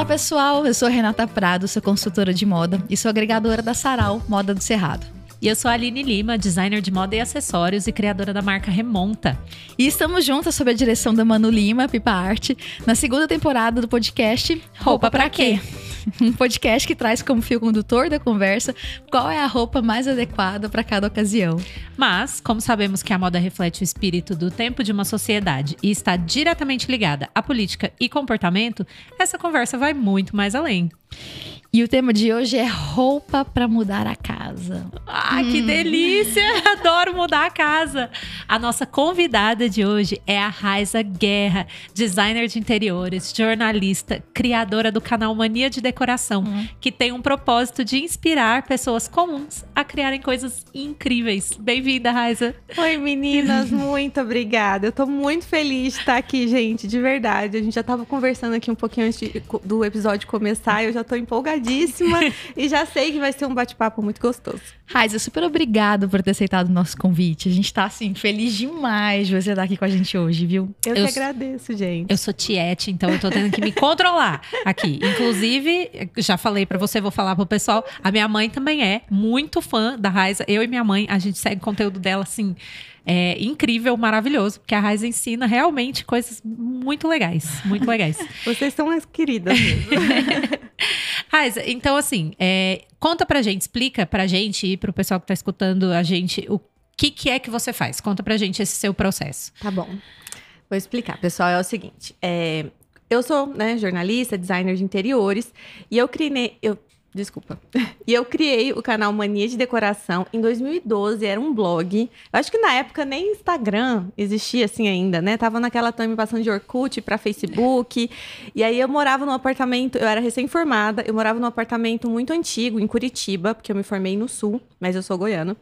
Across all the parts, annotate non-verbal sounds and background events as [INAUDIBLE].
Olá, pessoal. Eu sou Renata Prado, sou consultora de moda e sou agregadora da Sarau Moda do Cerrado. E eu sou a Aline Lima, designer de moda e acessórios e criadora da marca Remonta. E estamos juntas sob a direção da Manu Lima, Pipa Arte, na segunda temporada do podcast Roupa, Pra Quê? [LAUGHS] Um podcast que traz como fio condutor da conversa qual é a roupa mais adequada para cada ocasião. Mas, como sabemos que a moda reflete o espírito do tempo de uma sociedade e está diretamente ligada à política e comportamento, essa conversa vai muito mais além. E o tema de hoje é roupa para mudar a casa. Ah, que hum. delícia! [LAUGHS] Adoro mudar a casa. A nossa convidada de hoje é a Raiza Guerra, designer de interiores, jornalista, criadora do canal Mania de Decoração, hum. que tem um propósito de inspirar pessoas comuns a criarem coisas incríveis. Bem-vinda, Raiza. Oi, meninas, [LAUGHS] muito obrigada. Eu tô muito feliz de estar aqui, gente, de verdade. A gente já tava conversando aqui um pouquinho antes de, do episódio começar, eu já tô empolgadíssima empolgadíssima e já sei que vai ser um bate-papo muito gostoso. Raiza, super obrigado por ter aceitado o nosso convite. A gente tá, assim, feliz demais de você estar aqui com a gente hoje, viu? Eu, eu que agradeço, gente. Eu sou tiete, então eu tô tendo que me controlar aqui. Inclusive, já falei para você, vou falar pro pessoal, a minha mãe também é muito fã da Raiza. Eu e minha mãe, a gente segue o conteúdo dela, assim, é incrível, maravilhoso, porque a Raiz ensina realmente coisas muito legais, muito legais. [LAUGHS] Vocês são as queridas mesmo. [LAUGHS] Raiz, então assim, é, conta pra gente, explica pra gente e pro pessoal que tá escutando a gente o que, que é que você faz. Conta pra gente esse seu processo. Tá bom. Vou explicar, pessoal. É o seguinte, é, eu sou né, jornalista, designer de interiores, e eu criei, eu Desculpa. [LAUGHS] E eu criei o canal Mania de Decoração em 2012, era um blog. Eu acho que na época nem Instagram existia assim ainda, né? Tava naquela time passando de Orkut para Facebook. E aí eu morava num apartamento, eu era recém-formada, eu morava num apartamento muito antigo em Curitiba, porque eu me formei no sul, mas eu sou goiano.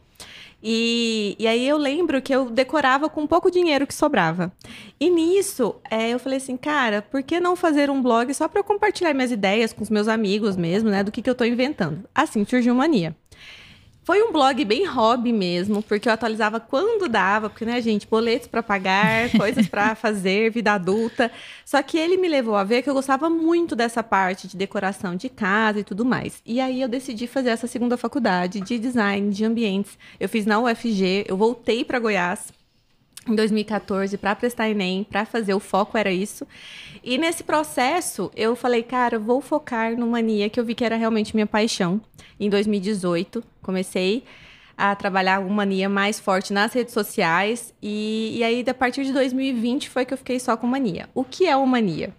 E, e aí eu lembro que eu decorava com pouco dinheiro que sobrava. E nisso, é, eu falei assim, cara, por que não fazer um blog só para eu compartilhar minhas ideias com os meus amigos mesmo, né? Do que, que eu estou inventando. Assim surgiu Mania. Foi um blog bem hobby mesmo, porque eu atualizava quando dava, porque, né, gente, boletos para pagar, [LAUGHS] coisas para fazer, vida adulta. Só que ele me levou a ver que eu gostava muito dessa parte de decoração de casa e tudo mais. E aí eu decidi fazer essa segunda faculdade de design de ambientes. Eu fiz na UFG, eu voltei para Goiás em 2014 para prestar ENEM, para fazer o foco era isso. E nesse processo, eu falei, cara, vou focar no mania que eu vi que era realmente minha paixão. Em 2018, comecei a trabalhar o mania mais forte nas redes sociais e, e aí a partir de 2020 foi que eu fiquei só com mania. O que é o mania?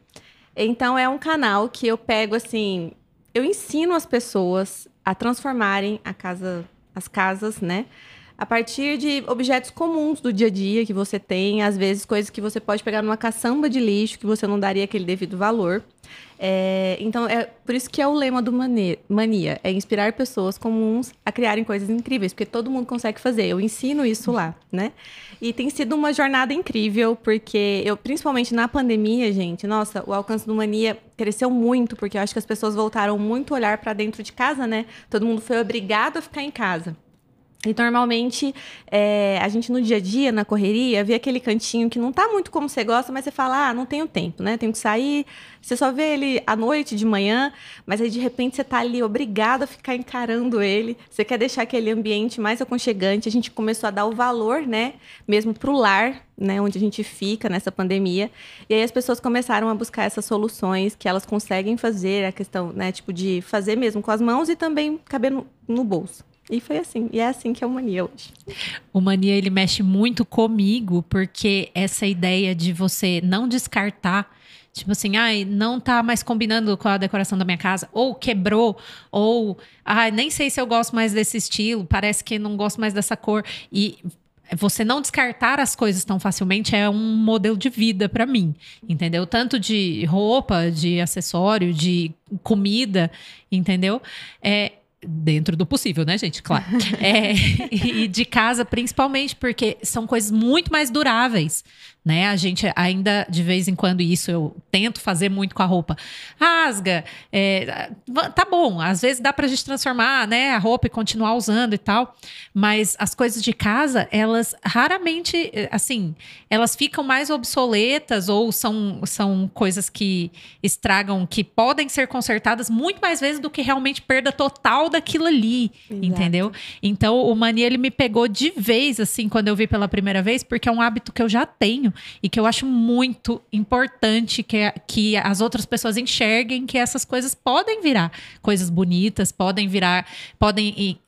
Então é um canal que eu pego assim, eu ensino as pessoas a transformarem a casa, as casas, né? A partir de objetos comuns do dia a dia que você tem, às vezes coisas que você pode pegar numa caçamba de lixo que você não daria aquele devido valor. É, então, é por isso que é o lema do Mania, é inspirar pessoas comuns a criarem coisas incríveis, porque todo mundo consegue fazer. Eu ensino isso lá, né? E tem sido uma jornada incrível, porque eu, principalmente na pandemia, gente, nossa, o alcance do Mania cresceu muito, porque eu acho que as pessoas voltaram muito olhar para dentro de casa, né? Todo mundo foi obrigado a ficar em casa. E normalmente é, a gente no dia a dia, na correria, vê aquele cantinho que não tá muito como você gosta, mas você fala, ah, não tenho tempo, né? Tenho que sair. Você só vê ele à noite, de manhã, mas aí de repente você tá ali obrigado a ficar encarando ele. Você quer deixar aquele ambiente mais aconchegante. A gente começou a dar o valor, né? Mesmo pro lar, né? Onde a gente fica nessa pandemia. E aí as pessoas começaram a buscar essas soluções que elas conseguem fazer, a questão, né? Tipo, de fazer mesmo com as mãos e também caber no, no bolso. E foi assim. E é assim que é o Mania hoje. O Mania, ele mexe muito comigo, porque essa ideia de você não descartar Tipo assim, ai, não tá mais combinando com a decoração da minha casa, ou quebrou, ou ai, nem sei se eu gosto mais desse estilo, parece que não gosto mais dessa cor. E você não descartar as coisas tão facilmente é um modelo de vida para mim, entendeu? Tanto de roupa, de acessório, de comida, entendeu? É, Dentro do possível, né, gente? Claro. [LAUGHS] É, e de casa, principalmente, porque são coisas muito mais duráveis né? A gente ainda, de vez em quando, isso eu tento fazer muito com a roupa. Rasga, é, tá bom, às vezes dá pra gente transformar, né, a roupa e continuar usando e tal, mas as coisas de casa, elas raramente, assim, elas ficam mais obsoletas ou são, são coisas que estragam, que podem ser consertadas muito mais vezes do que realmente perda total daquilo ali, Exato. entendeu? Então, o Mania, ele me pegou de vez, assim, quando eu vi pela primeira vez, porque é um hábito que eu já tenho, e que eu acho muito importante que, que as outras pessoas enxerguem que essas coisas podem virar coisas bonitas, podem virar, podem e,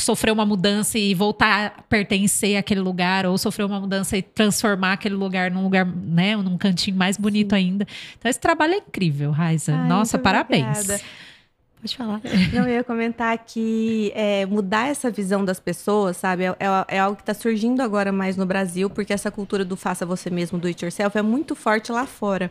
sofrer uma mudança e voltar a pertencer àquele lugar, ou sofrer uma mudança e transformar aquele lugar num lugar, né, num cantinho mais bonito Sim. ainda. Então, esse trabalho é incrível, Raiza. Ai, Nossa, parabéns. Obrigada. Pode falar. [LAUGHS] Não, eu ia comentar que é, mudar essa visão das pessoas, sabe, é, é, é algo que está surgindo agora mais no Brasil, porque essa cultura do faça você mesmo, do it yourself, é muito forte lá fora,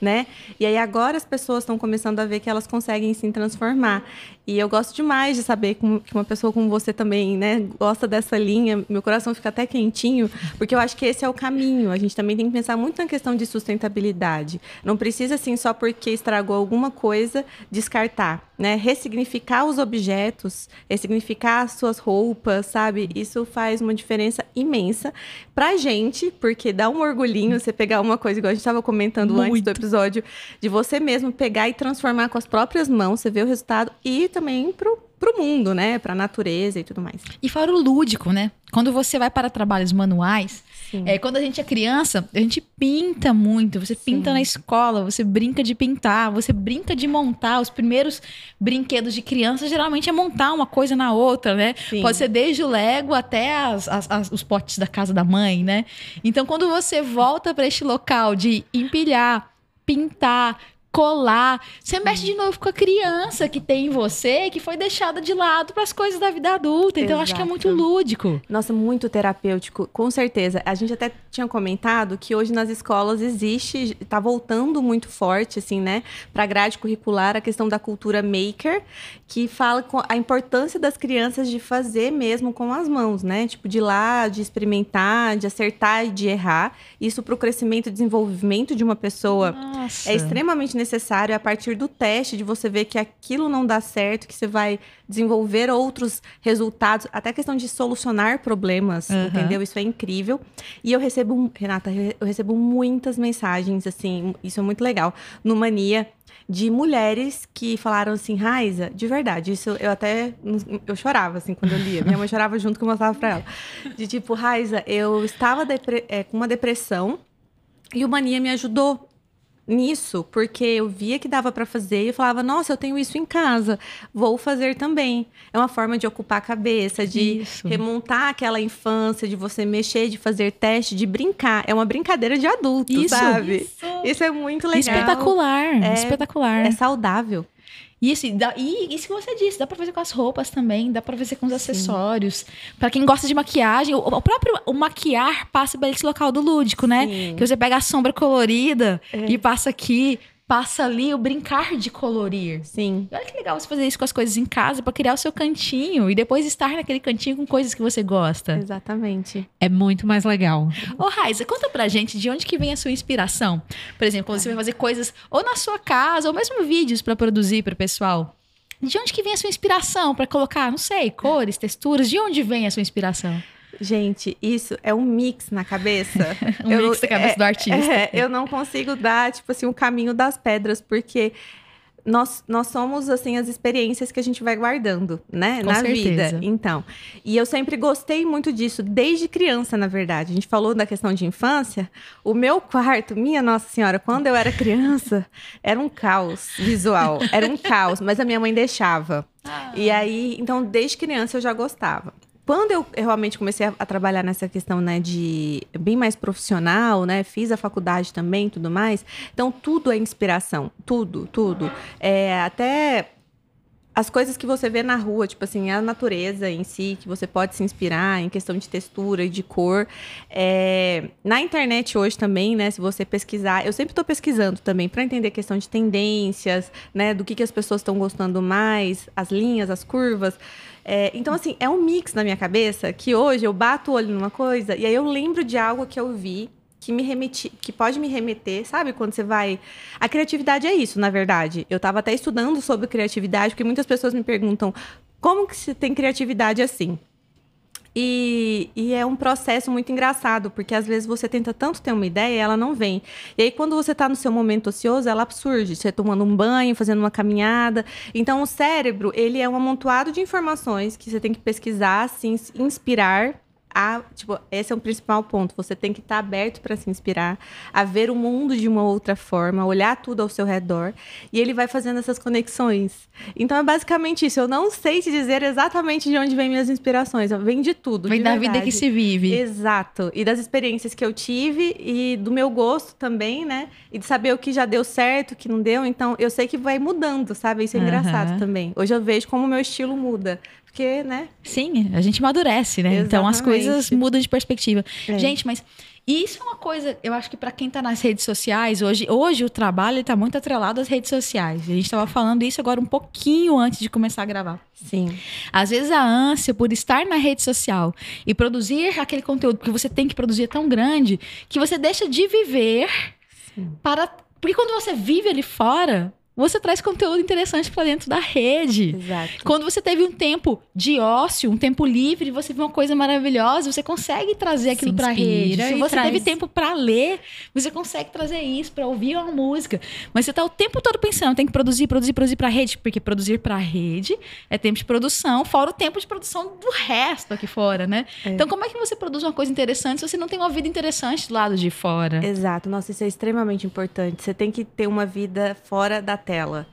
né? E aí agora as pessoas estão começando a ver que elas conseguem se transformar. E eu gosto demais de saber que uma pessoa como você também, né, gosta dessa linha. Meu coração fica até quentinho, porque eu acho que esse é o caminho. A gente também tem que pensar muito na questão de sustentabilidade. Não precisa, assim, só porque estragou alguma coisa, descartar, né? Ressignificar os objetos, ressignificar as suas roupas, sabe? Isso faz uma diferença imensa pra gente, porque dá um orgulhinho você pegar uma coisa, igual a gente estava comentando muito. antes do episódio, de você mesmo pegar e transformar com as próprias mãos, você vê o resultado e também pro, pro mundo, né? Pra natureza e tudo mais. E fora o lúdico, né? Quando você vai para trabalhos manuais, é, quando a gente é criança, a gente pinta muito. Você Sim. pinta na escola, você brinca de pintar, você brinca de montar. Os primeiros brinquedos de criança geralmente é montar uma coisa na outra, né? Sim. Pode ser desde o Lego até as, as, as, os potes da casa da mãe, né? Então, quando você volta para este local de empilhar, pintar, colar. Você mexe de novo com a criança que tem em você, que foi deixada de lado para as coisas da vida adulta. Então, acho que é muito lúdico. Nossa, muito terapêutico, com certeza. A gente até tinha comentado que hoje nas escolas existe, está voltando muito forte, assim, né, para a grade curricular a questão da cultura maker, que fala com a importância das crianças de fazer mesmo com as mãos, né? Tipo, de ir lá, de experimentar, de acertar e de errar. Isso para o crescimento e desenvolvimento de uma pessoa Nossa. é extremamente necessário. A partir do teste, de você ver que aquilo não dá certo, que você vai desenvolver outros resultados, até a questão de solucionar problemas, uhum. entendeu? Isso é incrível. E eu recebo, Renata, eu recebo muitas mensagens, assim, isso é muito legal. No Mania, de mulheres que falaram assim, Raiza, de verdade, isso eu até eu chorava assim quando eu lia. Minha mãe chorava junto que eu mostrava para ela. De tipo, Raiza, eu estava é, com uma depressão e o Mania me ajudou nisso, porque eu via que dava para fazer e eu falava, nossa, eu tenho isso em casa, vou fazer também. É uma forma de ocupar a cabeça, de isso. remontar aquela infância, de você mexer, de fazer teste, de brincar. É uma brincadeira de adulto, isso, sabe? Isso. isso é muito legal. Espetacular, é, espetacular. É saudável. E, assim, dá, e isso que você disse, dá pra fazer com as roupas também, dá pra fazer com os Sim. acessórios. para quem gosta de maquiagem, o, o, próprio o maquiar passa para esse local do lúdico, né? Sim. Que você pega a sombra colorida é. e passa aqui passa ali o brincar de colorir. Sim. E olha que legal você fazer isso com as coisas em casa para criar o seu cantinho e depois estar naquele cantinho com coisas que você gosta. Exatamente. É muito mais legal. Ô, Raiza, conta pra gente de onde que vem a sua inspiração. Por exemplo, quando você vai fazer coisas ou na sua casa ou mesmo vídeos para produzir para o pessoal. De onde que vem a sua inspiração para colocar, não sei, cores, texturas? De onde vem a sua inspiração? Gente, isso é um mix na cabeça. [LAUGHS] um eu, mix na cabeça é, do artista. É, eu não consigo dar, tipo assim, o um caminho das pedras, porque nós, nós somos, assim, as experiências que a gente vai guardando, né? Com na certeza. vida. Então. E eu sempre gostei muito disso, desde criança, na verdade. A gente falou da questão de infância. O meu quarto, minha Nossa Senhora, quando eu era criança, [LAUGHS] era um caos visual. Era um caos, mas a minha mãe deixava. Ah. E aí, então, desde criança eu já gostava quando eu realmente comecei a, a, trabalhar nessa questão, né, de bem mais profissional, né, fiz a faculdade também, tudo mais. Então tudo é inspiração, tudo, tudo. É, até as coisas que você vê na rua, tipo assim, a natureza em si, que você pode se inspirar em questão de textura e de cor. É, na internet hoje também, né, se você pesquisar, eu sempre estou pesquisando também para entender a questão de tendências, né, do que, que as pessoas estão gostando mais, as linhas, as curvas. É, então, assim, é um mix na minha cabeça que hoje eu bato o olho numa coisa e aí eu lembro de algo que eu vi que me remeti, que pode me remeter, sabe? Quando você vai. A criatividade é isso, na verdade. Eu estava até estudando sobre criatividade, porque muitas pessoas me perguntam como que você tem criatividade assim? E, e, é um processo muito engraçado, porque às vezes você tenta tanto ter uma ideia e ela não vem. E aí, quando você está no seu momento ocioso, ela surge. Você tomando um banho, fazendo uma caminhada. Então, o cérebro, ele é um amontoado de informações que você tem que pesquisar, se inspirar a, tipo, esse é o principal ponto. Você tem que estar tá aberto para se inspirar, a ver o mundo de uma outra forma, olhar tudo ao seu redor, e ele vai fazendo essas conexões. Então é basicamente isso. Eu não sei te dizer exatamente de onde vem minhas inspirações. Vem de tudo. Vem de da vida que se vive. Exato. E das experiências que eu tive e do meu gosto também, né? E de saber o que já deu certo, o que não deu. Então eu sei que vai mudando, sabe? Isso é uhum. engraçado também. Hoje eu vejo como o meu estilo muda porque, né? Sim, a gente amadurece, né? Exatamente. Então as coisas mudam de perspectiva. É. Gente, mas isso é uma coisa, eu acho que para quem tá nas redes sociais, hoje, hoje o trabalho está muito atrelado às redes sociais. A gente estava falando isso agora um pouquinho antes de começar a gravar. Sim. Às vezes a ânsia por estar na rede social e produzir aquele conteúdo que você tem que produzir é tão grande que você deixa de viver Sim. para porque quando você vive ali fora, você traz conteúdo interessante para dentro da rede. Exato. Quando você teve um tempo de ócio, um tempo livre, você viu uma coisa maravilhosa, você consegue trazer aquilo para a rede. Se você traz... teve tempo para ler, você consegue trazer isso para ouvir uma música. Mas você tá o tempo todo pensando, tem que produzir, produzir, produzir para a rede, porque produzir para a rede é tempo de produção, fora o tempo de produção do resto aqui fora, né? É. Então, como é que você produz uma coisa interessante se você não tem uma vida interessante do lado de fora? Exato. Nossa, isso é extremamente importante. Você tem que ter uma vida fora da tela.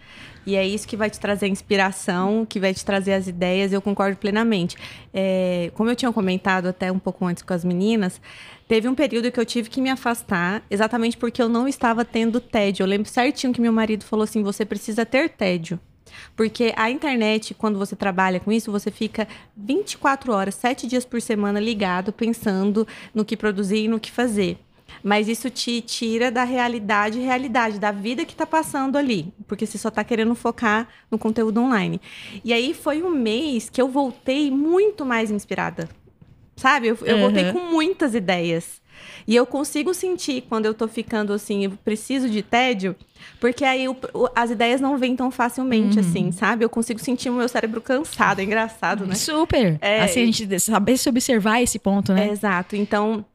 E é isso que vai te trazer inspiração, que vai te trazer as ideias, eu concordo plenamente. É, como eu tinha comentado até um pouco antes com as meninas, teve um período que eu tive que me afastar, exatamente porque eu não estava tendo tédio. Eu lembro certinho que meu marido falou assim: você precisa ter tédio. Porque a internet, quando você trabalha com isso, você fica 24 horas, 7 dias por semana ligado, pensando no que produzir e no que fazer mas isso te tira da realidade, realidade da vida que está passando ali, porque você só está querendo focar no conteúdo online. E aí foi um mês que eu voltei muito mais inspirada, sabe? Eu, eu uhum. voltei com muitas ideias. E eu consigo sentir quando eu tô ficando assim, eu preciso de tédio, porque aí o, o, as ideias não vêm tão facilmente uhum. assim, sabe? Eu consigo sentir o meu cérebro cansado, é engraçado, né? Super! É, assim, a gente saber se observar esse ponto, né? É, exato. Então,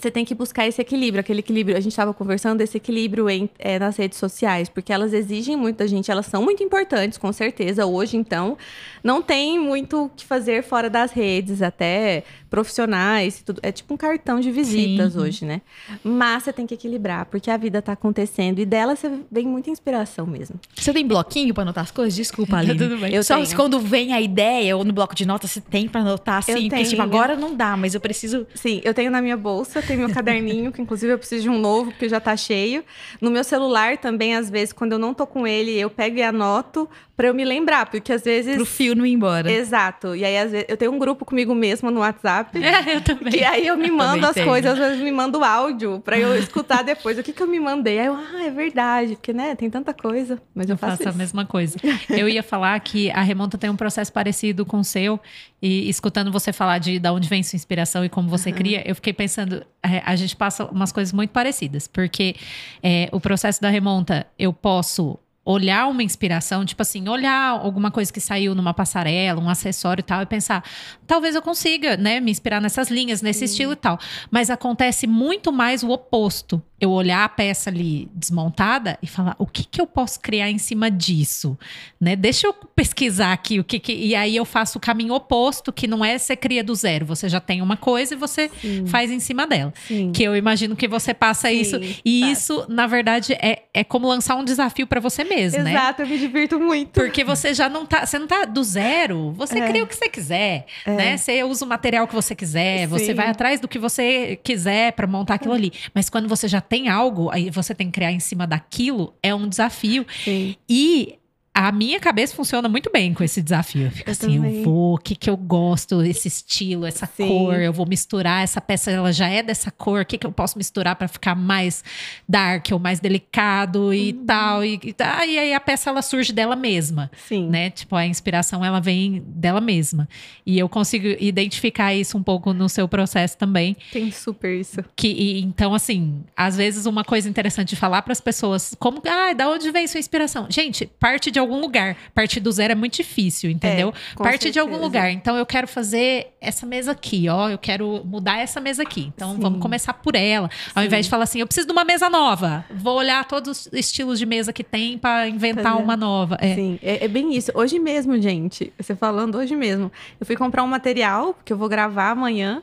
você tem que buscar esse equilíbrio, aquele equilíbrio. A gente estava conversando desse equilíbrio em, é, nas redes sociais, porque elas exigem muito da gente, elas são muito importantes, com certeza. Hoje, então, não tem muito o que fazer fora das redes, até profissionais, tudo. É tipo um cartão de visitas Sim. hoje, né? Mas você tem que equilibrar, porque a vida está acontecendo e dela você vem muita inspiração mesmo. Você tem bloquinho para anotar as coisas? Desculpa, Aline. Tudo bem. Eu só tenho. quando vem a ideia ou no bloco de notas, você tem para anotar assim, eu porque tipo, agora não dá, mas eu preciso. Sim, eu tenho na minha bolsa tem meu caderninho, que inclusive eu preciso de um novo, porque já tá cheio. No meu celular também, às vezes, quando eu não tô com ele, eu pego e anoto para eu me lembrar, porque às vezes. Pro fio não ir embora. Exato. E aí, às vezes, eu tenho um grupo comigo mesmo no WhatsApp. É, eu também. E aí eu me mando as tenho. coisas, às vezes me mando áudio para eu escutar depois. O que que eu me mandei? Aí eu, ah, é verdade, porque, né, tem tanta coisa. Mas eu, eu faço, faço a mesma coisa. Eu ia falar que a Remonta tem um processo parecido com o seu, e escutando você falar de, de onde vem sua inspiração e como você uhum. cria, eu fiquei pensando, é, a gente passa umas coisas muito parecidas, porque é, o processo da remonta, eu posso olhar uma inspiração, tipo assim, olhar alguma coisa que saiu numa passarela, um acessório e tal, e pensar, talvez eu consiga, né, me inspirar nessas linhas, nesse Sim. estilo e tal. Mas acontece muito mais o oposto eu olhar a peça ali desmontada e falar o que, que eu posso criar em cima disso, né? Deixa eu pesquisar aqui o que, que, e aí eu faço o caminho oposto, que não é você cria do zero, você já tem uma coisa e você Sim. faz em cima dela. Sim. Que eu imagino que você passa isso e isso na verdade é, é como lançar um desafio para você mesmo, Exato, né? Exato, eu me divirto muito. Porque você já não tá, você não tá do zero, você é. cria o que você quiser, é. né? Você usa o material que você quiser, você vai atrás do que você quiser para montar aquilo ali. Mas quando você já tem algo, aí você tem que criar em cima daquilo, é um desafio. Sim. E a minha cabeça funciona muito bem com esse desafio. Fica Eu assim, também. eu vou, o que que eu gosto, esse estilo, essa Sim. cor, eu vou misturar, essa peça ela já é dessa cor, o que que eu posso misturar para ficar mais dark ou mais delicado e Uhum. tal, e, e, tá, e aí a peça ela surge dela mesma, Sim. né? Tipo, a inspiração ela vem dela mesma. E eu consigo identificar isso um pouco no seu processo também, Tem super isso. que e, então assim, às vezes uma coisa interessante de falar para as pessoas, como, ah, da onde vem sua inspiração? Gente, parte de algum lugar. Partir do zero é muito difícil, entendeu? É, parte de algum certeza. lugar. Então eu quero fazer essa mesa aqui, ó, eu quero mudar essa mesa aqui. Então Sim. vamos começar por ela, ao Sim. invés de falar assim, eu preciso de uma mesa nova. Vou olhar todos os estilos de mesa que tem para inventar Fazer. uma nova. É. Sim, é, é bem isso. Hoje mesmo, gente, você falando hoje mesmo, eu fui comprar um material que eu vou gravar amanhã.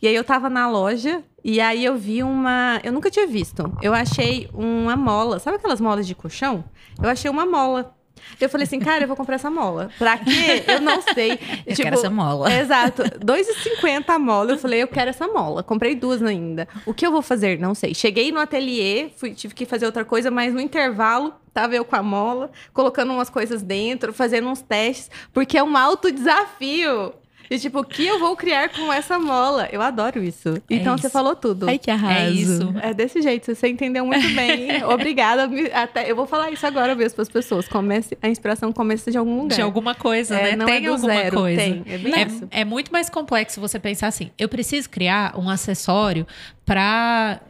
E aí eu tava na loja e aí eu vi uma. Eu nunca tinha visto. Eu achei uma mola. Sabe aquelas molas de colchão? Eu achei uma mola. Eu falei assim, cara, eu vou comprar essa mola. Pra quê? Eu não sei. [LAUGHS] Eu quero essa mola. Exato. 2,50 a mola. Eu falei, eu quero essa mola. Comprei duas ainda. O que eu vou fazer? Não sei. Cheguei no ateliê, fui, tive que fazer outra coisa, mas no intervalo, tava eu com a mola, colocando umas coisas dentro, fazendo uns testes, porque é um alto desafio. E tipo, o que eu vou criar com essa mola? Eu adoro isso. Então você isso. falou tudo. Ai, que arraso. É isso. É desse jeito, você entendeu muito [LAUGHS] bem. Obrigada. me- Até, eu vou falar isso agora mesmo para as pessoas. Comece, a inspiração começa de algum lugar. De alguma coisa, É, né? não tem é do alguma zero, coisa. tem. É bem isso. É, é muito mais complexo você pensar assim: eu preciso criar um acessório para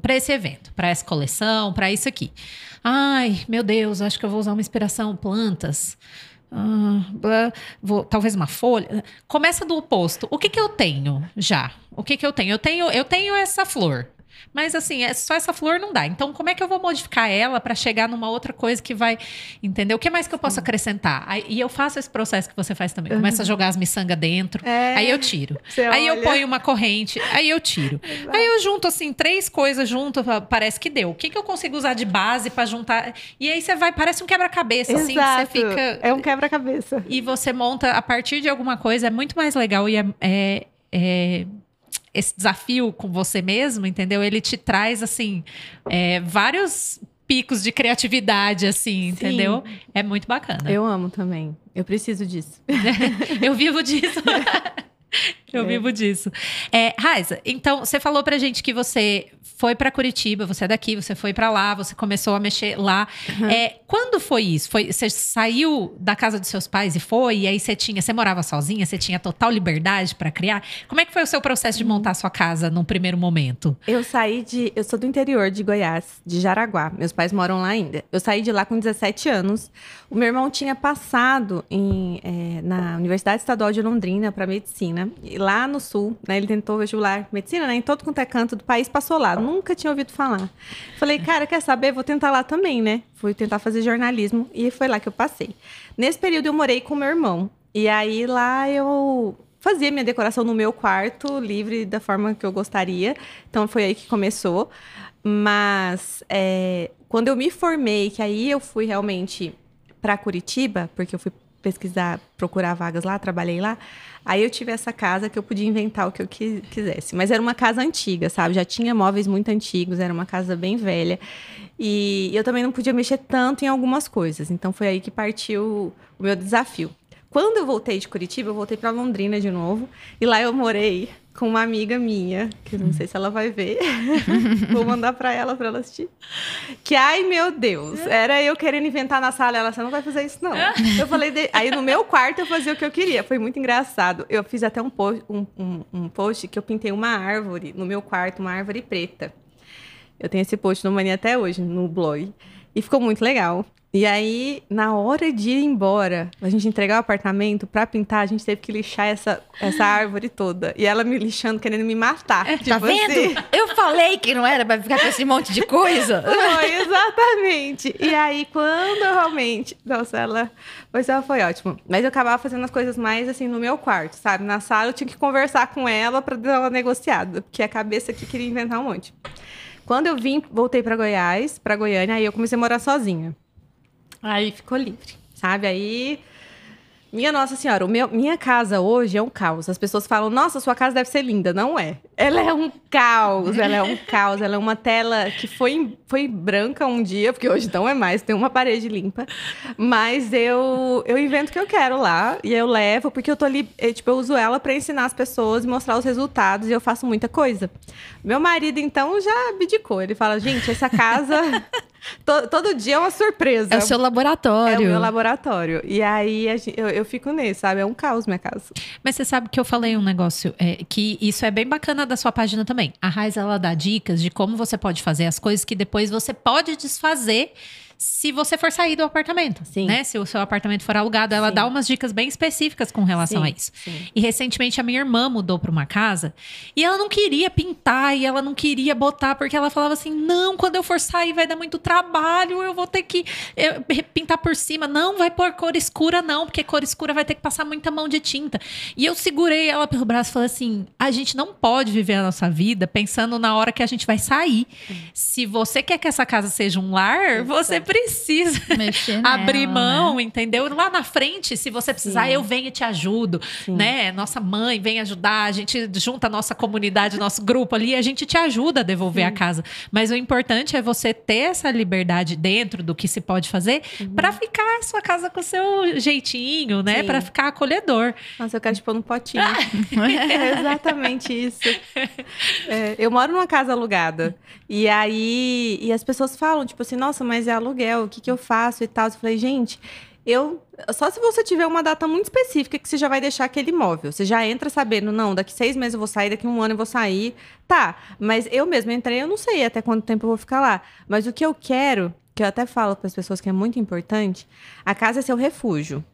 para esse evento, para essa coleção, para isso aqui. Ai, meu Deus, acho que eu vou usar uma inspiração plantas. Ah, blá, vou- talvez uma folha. Começa do oposto. O que, que eu tenho já? O que, que eu tenho? Eu tenho, eu tenho essa flor. Mas assim, é só essa flor não dá. Então, como é que eu vou modificar ela para chegar numa outra coisa que vai, entendeu? O que mais que eu posso acrescentar? Aí- e eu faço esse processo que você faz também. Começa a jogar as miçangas dentro, É. aí eu tiro. Aí eu olha. ponho uma corrente, aí eu tiro. Aí eu junto assim três coisas junto, parece que deu. O que, que eu consigo usar de base para juntar? E aí você vai, parece um quebra-cabeça assim, Exato. você fica É um quebra-cabeça. e você monta a partir de alguma coisa, é muito mais legal e é, é- é- esse desafio com você mesmo, entendeu? Ele te traz assim é, vários picos de criatividade, assim, entendeu? É muito bacana. Eu amo também. Eu preciso disso. [LAUGHS] Eu vivo disso. [LAUGHS] Eu É. vivo disso. É, Raiza, então você falou pra gente que você foi pra Curitiba, você é daqui, você foi pra lá, você começou a mexer lá. É, quando foi isso? Foi, você saiu da casa dos seus pais e foi? E aí você tinha, você morava sozinha, você tinha total liberdade pra criar? Como é que foi o seu processo de montar a sua casa num primeiro momento? Eu saí de. Eu sou do interior de Goiás, de Jaraguá. Meus pais moram lá ainda. Eu saí de lá com 17 anos. O meu irmão tinha passado em, eh, na Universidade Estadual de Londrina para medicina. Lá no sul, né? Ele tentou vestibular medicina, né? Em todo quanto é canto do país, passou lá. Nunca tinha ouvido falar. Falei, cara, quer saber? Vou tentar lá também, né? Fui tentar fazer jornalismo e foi lá que eu passei. Nesse período eu morei com meu irmão. E aí lá eu fazia minha decoração no meu quarto, livre da forma que eu gostaria. Então foi aí que começou. Mas é, quando eu me formei, que aí eu fui realmente para Curitiba, porque eu fui pesquisar, procurar vagas lá, trabalhei lá. Aí eu tive essa casa que eu podia inventar o que eu qui- quisesse. Mas era uma casa antiga, sabe? Já tinha móveis muito antigos, era uma casa bem velha. E eu também não podia mexer tanto em algumas coisas. Então foi aí que partiu o meu desafio. Quando eu voltei de Curitiba, eu voltei para Londrina de novo. E lá eu morei com uma amiga minha, que eu não sei se ela vai ver. [LAUGHS] Vou mandar para ela para ela assistir. Que ai meu Deus, era eu querendo inventar na sala, ela você não vai fazer isso não. Eu falei, de- aí no meu quarto eu fazia o que eu queria. Foi muito engraçado. Eu fiz até um post, um, um- um post que eu pintei uma árvore no meu quarto, uma árvore preta. Eu tenho esse post no Mania até hoje, no blog. E ficou muito legal. E aí, na hora de ir embora, a gente entregar o apartamento pra pintar, a gente teve que lixar essa, essa árvore toda. E ela me lixando, querendo me matar. Tá tipo vendo? assim. Eu falei que não era pra ficar com esse monte de coisa. [LAUGHS] Foi, exatamente. E aí, quando eu realmente. Nossa, ela. Pois ela foi ótimo. Mas eu acabava fazendo as coisas mais assim no meu quarto, sabe? Na sala eu tinha que conversar com ela pra dar uma negociada. Porque a cabeça aqui queria inventar um monte. Quando eu vim, voltei pra Goiás, pra Goiânia, aí eu comecei a morar sozinha. Aí ficou livre, sabe? Aí. Minha Nossa Senhora, o meu, minha casa hoje é um caos. As pessoas falam, nossa, sua casa deve ser linda. Não é. Ela é um caos, ela é um caos. Ela é uma tela que foi, foi branca um dia, porque hoje não é mais, tem uma parede limpa. Mas eu, eu invento o que eu quero lá e eu levo, porque eu tô ali, eh, tipo, eu uso ela para ensinar as pessoas e mostrar os resultados e eu faço muita coisa. Meu marido, então, já abdicou. Ele fala, gente, essa casa. To- todo dia é uma surpresa. É o seu É laboratório. o meu laboratório. E aí a gen- eu, eu fico nesse, sabe? É um caos minha casa. Mas você sabe que eu falei um negócio é, que isso é bem bacana da sua página também. A Raiz, ela dá dicas de como você pode fazer as coisas que depois você pode desfazer se você for sair do apartamento. Sim. Né? Se o seu apartamento for alugado, ela Sim. dá umas dicas bem específicas com relação a isso. Sim. E recentemente a minha irmã mudou para uma casa e ela não queria pintar e ela não queria botar porque ela falava assim: "Não, quando eu for sair vai dar muito trabalho, eu vou ter que eh, pintar por cima. Não vai pôr cor escura não, porque cor escura vai ter que passar muita mão de tinta". E eu segurei ela pelo braço e falei assim: "A gente não pode viver a nossa vida pensando na hora que a gente vai sair. Se você quer que essa casa seja um lar, você precisa [LAUGHS] Mexer abrir nela, mão, né? entendeu? Lá na frente, se você precisar, Sim. eu venho e te ajudo, Sim. né? Nossa mãe vem ajudar, a gente junta a nossa comunidade, nosso grupo ali, a gente te ajuda a devolver a casa. Mas o importante é você ter essa liberdade dentro do que se pode fazer pra ficar a sua casa com o seu jeitinho, né? Uhum. Sim. Pra ficar acolhedor. Nossa, eu quero te pôr num potinho. [LAUGHS] [LAUGHS] é exatamente isso. É, eu moro numa casa alugada. E aí, e as pessoas falam, tipo assim, nossa, mas é aluguel, o que, que eu faço e tal. Eu falei, gente, eu. Só se você tiver uma data muito específica que você já vai deixar aquele imóvel. Você já entra sabendo, não, daqui seis meses eu vou sair, daqui um ano eu vou sair. Tá, mas eu mesma entrei, eu não sei até quanto tempo eu vou ficar lá. Mas o que eu quero, que eu até falo para as pessoas que é muito importante, a casa é seu refúgio.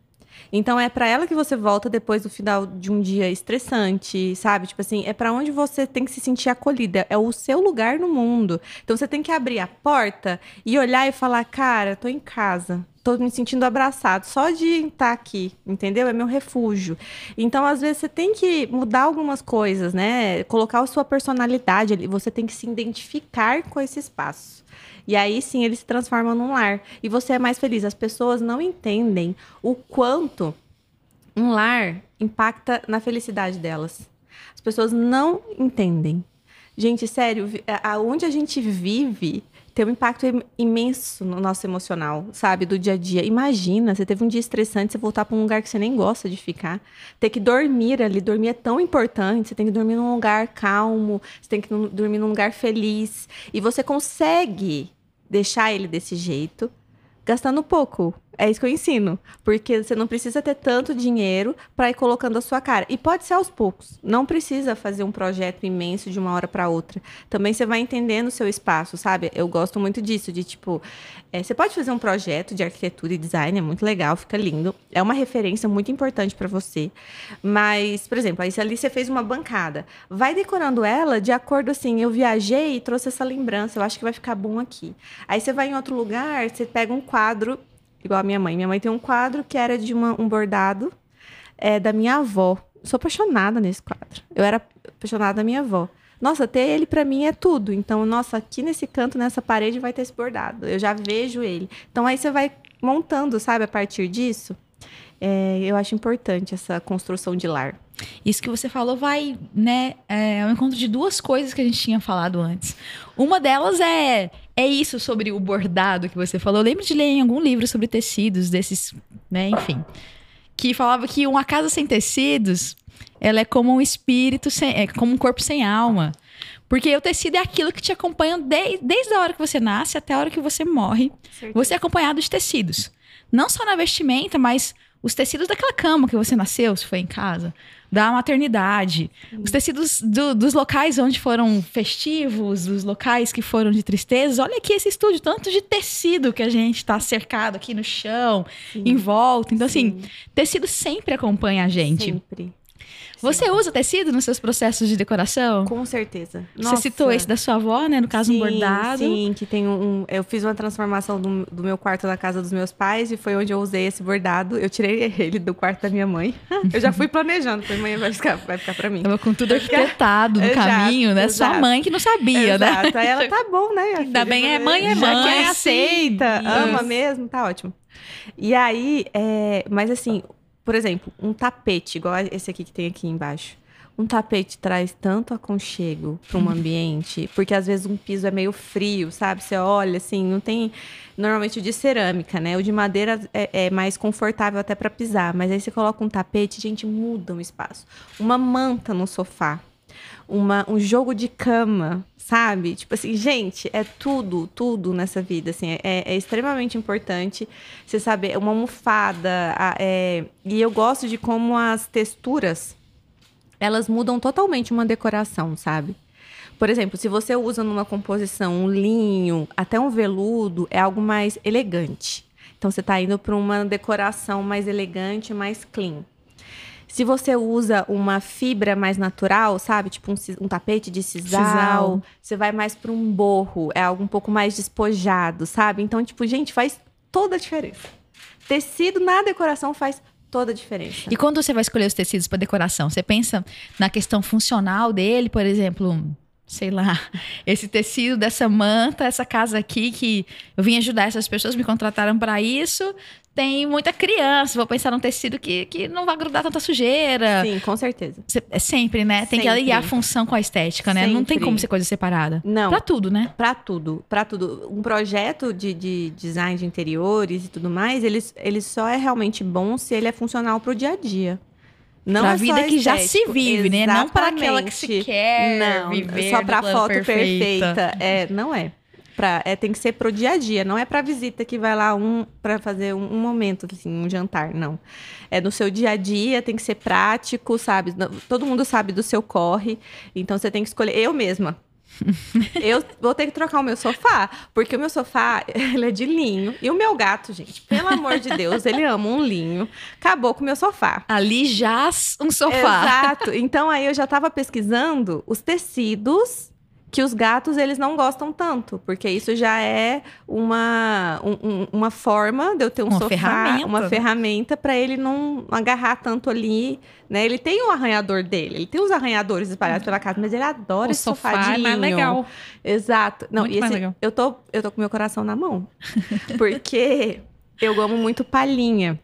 Então é pra ela que você volta depois do final de um dia estressante, sabe? Tipo assim, é pra onde você tem que se sentir acolhida, é o seu lugar no mundo. Então você tem que abrir a porta e olhar e falar: "Cara, tô em casa. Tô me sentindo abraçado só de estar aqui, entendeu? É meu refúgio. Então, às vezes, você tem que mudar algumas coisas, né? Colocar a sua personalidade ali. Você tem que se identificar com esse espaço. E aí sim ele se transforma num lar. E você é mais feliz. As pessoas não entendem o quanto um lar impacta na felicidade delas. As pessoas não entendem. Gente, sério, aonde a gente vive tem um impacto im- imenso no nosso emocional, sabe? Do dia a dia. Imagina, você teve um dia estressante, você voltar para um lugar que você nem gosta de ficar. Ter que dormir ali, dormir é tão importante. Você tem que dormir num lugar calmo, você tem que dormir num lugar feliz. E você consegue deixar ele desse jeito, gastando pouco. É isso que eu ensino. Porque você não precisa ter tanto dinheiro para ir colocando a sua cara. E pode ser aos poucos. Não precisa fazer um projeto imenso de uma hora para outra. Também você vai entendendo o seu espaço, sabe? Eu gosto muito disso, de tipo. é, você pode fazer um projeto de arquitetura e design, é muito legal, fica lindo. É uma referência muito importante para você. Mas, por exemplo, aí ali você fez uma bancada. Vai decorando ela de acordo assim, eu viajei e trouxe essa lembrança, eu acho que vai ficar bom aqui. Aí você vai em outro lugar, você pega um quadro, igual a minha mãe. Minha mãe tem um quadro que era de uma- um bordado é, da minha avó. Sou apaixonada nesse quadro. Eu era apaixonada da minha avó. Nossa, ter ele pra mim é tudo. Então, nossa, aqui nesse canto, nessa parede, vai ter esse bordado. Eu já vejo ele. Então, aí você vai montando, sabe, a partir disso. É, eu acho importante essa construção de lar. Isso que você falou vai, né, é ao encontro de duas coisas que a gente tinha falado antes. Uma delas é é isso sobre o bordado que você falou. Eu lembro de ler em algum livro sobre tecidos desses, né, enfim, que falava que uma casa sem tecidos, ela é como um espírito sem, é como um corpo sem alma. Porque o tecido é aquilo que te acompanha de- desde a hora que você nasce até a hora que você morre. Você é acompanhado de tecidos. Não só na vestimenta, mas os tecidos daquela cama que você nasceu, se foi em casa, da maternidade, os tecidos do- dos locais onde foram festivos, dos locais que foram de tristezas. Olha aqui esse estúdio, tanto de tecido que a gente está cercado aqui no chão, em volta. Então, assim, tecido sempre acompanha a gente. Sempre. Você usa tecido nos seus processos de decoração? Com certeza. Você citou esse da sua avó, né? No caso, um bordado. Sim, que tem um. Eu fiz uma transformação do, do meu quarto na casa dos meus pais e foi onde eu usei esse bordado. Eu tirei ele do quarto da minha mãe. [LAUGHS] Eu já fui planejando, falei, mãe, vai ficar, vai ficar pra mim. Tava com tudo [LAUGHS] arquitetado no Exato, caminho, né? Sua exato. mãe que não sabia, né? Exato. Aí ela [LAUGHS] tá bom, né? Ainda bem, é mãe, é Já mãe, que é sim. aceita, ama mesmo, tá ótimo. E aí, é, mas assim, por exemplo, um tapete, igual esse aqui que tem aqui embaixo. Um tapete traz tanto aconchego para um [LAUGHS] ambiente, porque às vezes um piso é meio frio, sabe? Você olha assim, não tem. Normalmente o de cerâmica, né? O de madeira é, é mais confortável até para pisar, mas aí você coloca um tapete, gente, muda o espaço. Uma manta no sofá, uma, um jogo de cama, sabe? Tipo assim, gente, é tudo, tudo nessa vida, assim, é, é extremamente importante você saber, uma almofada, a, é, e eu gosto de como as texturas, elas mudam totalmente uma decoração, sabe? Por exemplo, se você usa numa composição um linho, até um veludo, é algo mais elegante. Então você está indo para uma decoração mais elegante, mais clean. Se você usa uma fibra mais natural, sabe? Tipo um, um tapete de sisal, Sisal. você vai mais para um borro, é algo um pouco mais despojado, sabe? Então, tipo, gente, faz toda a diferença. Tecido na decoração faz toda a diferença. E quando você vai escolher os tecidos para decoração, você pensa na questão funcional dele, por exemplo, sei lá, esse tecido dessa manta, essa casa aqui que eu vim ajudar essas pessoas, me contrataram para isso. Tem muita criança, vou pensar num tecido que, que não vai grudar tanta sujeira. Sim, com certeza. É sempre, né? Tem que Sempre. aliar a função com a estética, né? Não tem Sempre. como ser coisa separada. Não. Pra tudo, né? Pra tudo, pra tudo. Um projeto de, de design de interiores e tudo mais, ele, ele só é realmente bom se ele é funcional pro dia a dia. Não pra é vida que já se vive, né? Não para aquela que se Exatamente. quer Não, viver só pra foto perfeita. perfeita. É, não é. Pra, é. Tem que ser pro dia a dia, não é pra visita que vai lá um para fazer um, um momento, assim, um jantar, não. É no seu dia a dia, tem que ser prático, sabe? Todo mundo sabe do seu corre, então você tem que escolher. Eu mesma. [LAUGHS] Eu vou ter que trocar o meu sofá, porque o meu sofá, [LAUGHS] ele é de linho. E o meu gato, gente, pelo amor de Deus, ele ama um linho. Acabou com o meu sofá. Ali jaz um sofá. Exato. Então aí eu já tava pesquisando os tecidos que os gatos eles não gostam tanto, porque isso já é uma, um- um- uma forma de eu ter um Uma sofá, ferramenta. uma ferramenta para ele não agarrar tanto ali, né? Ele tem o arranhador dele, ele tem os arranhadores espalhados pela casa, mas ele adora o esse sofá, de é mais legal. Exato. Não, Muito e esse- legal. eu tô eu tô com meu coração na mão, porque [LAUGHS] eu amo muito palhinha.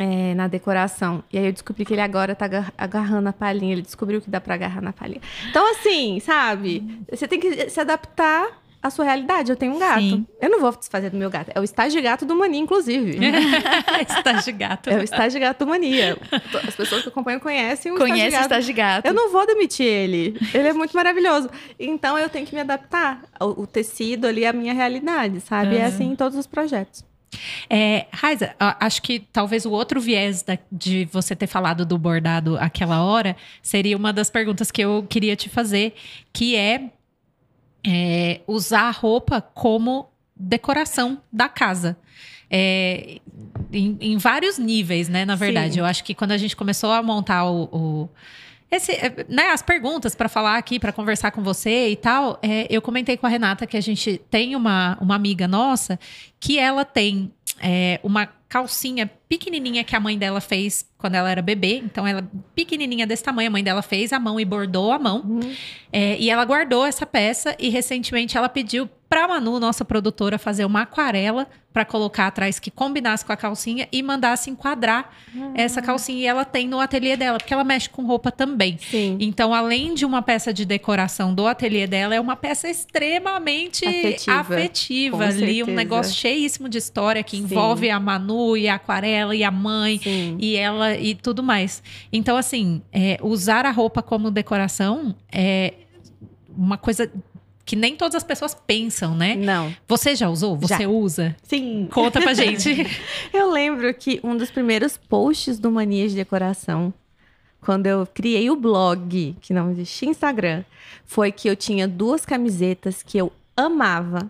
É, na decoração. E aí eu descobri que ele agora tá agar- agarrando a palhinha. Ele descobriu que dá pra agarrar na palhinha. Então, assim, sabe? Você tem que se adaptar à sua realidade. Eu tenho um gato. Sim. Eu não vou desfazer do meu gato. É o estágio gato do Mania, inclusive. [LAUGHS] Estágio de gato. É o estágio gato do Mania. As pessoas que acompanham conhecem o Conhece o estágio gato. estágio de gato. Eu não vou demitir ele. Ele é muito maravilhoso. Então eu tenho que me adaptar. O, o tecido ali é a minha realidade, sabe? É Uhum. assim em todos os projetos. É, Raiza, acho que talvez o outro viés da- de você ter falado do bordado aquela hora seria uma das perguntas que eu queria te fazer, que é, é, usar a roupa como decoração da casa. É, em, em vários níveis, né? Na verdade, Sim. eu acho que quando a gente começou a montar o- o esse, é, né, as perguntas para falar aqui, para conversar com você e tal, é, eu comentei com a Renata que a gente tem uma, uma amiga nossa que ela tem é, uma calcinha pequenininha que a mãe dela fez quando ela era bebê. Então, ela pequenininha desse tamanho, a mãe dela fez a mão e bordou a mão. É, e ela guardou essa peça e recentemente ela pediu pra Manu, nossa produtora, fazer uma aquarela pra colocar atrás que combinasse com a calcinha e mandasse enquadrar essa calcinha. E ela tem no ateliê dela, porque ela mexe com roupa também. Sim. Então, além de uma peça de decoração do ateliê dela, é uma peça extremamente Afetiva, afetiva, ali, um negócio cheíssimo de história que Sim. envolve a Manu e a aquarela e a mãe Sim. e ela e tudo mais. Então, assim, é, usar a roupa como decoração é uma coisa que nem todas as pessoas pensam, né? Não. Você já usou? Você Já. usa? Sim. Conta pra [LAUGHS] gente. Eu lembro que um dos primeiros posts do Mania de Decoração, quando eu criei o blog, que não existia Instagram, foi que eu tinha duas camisetas que eu amava.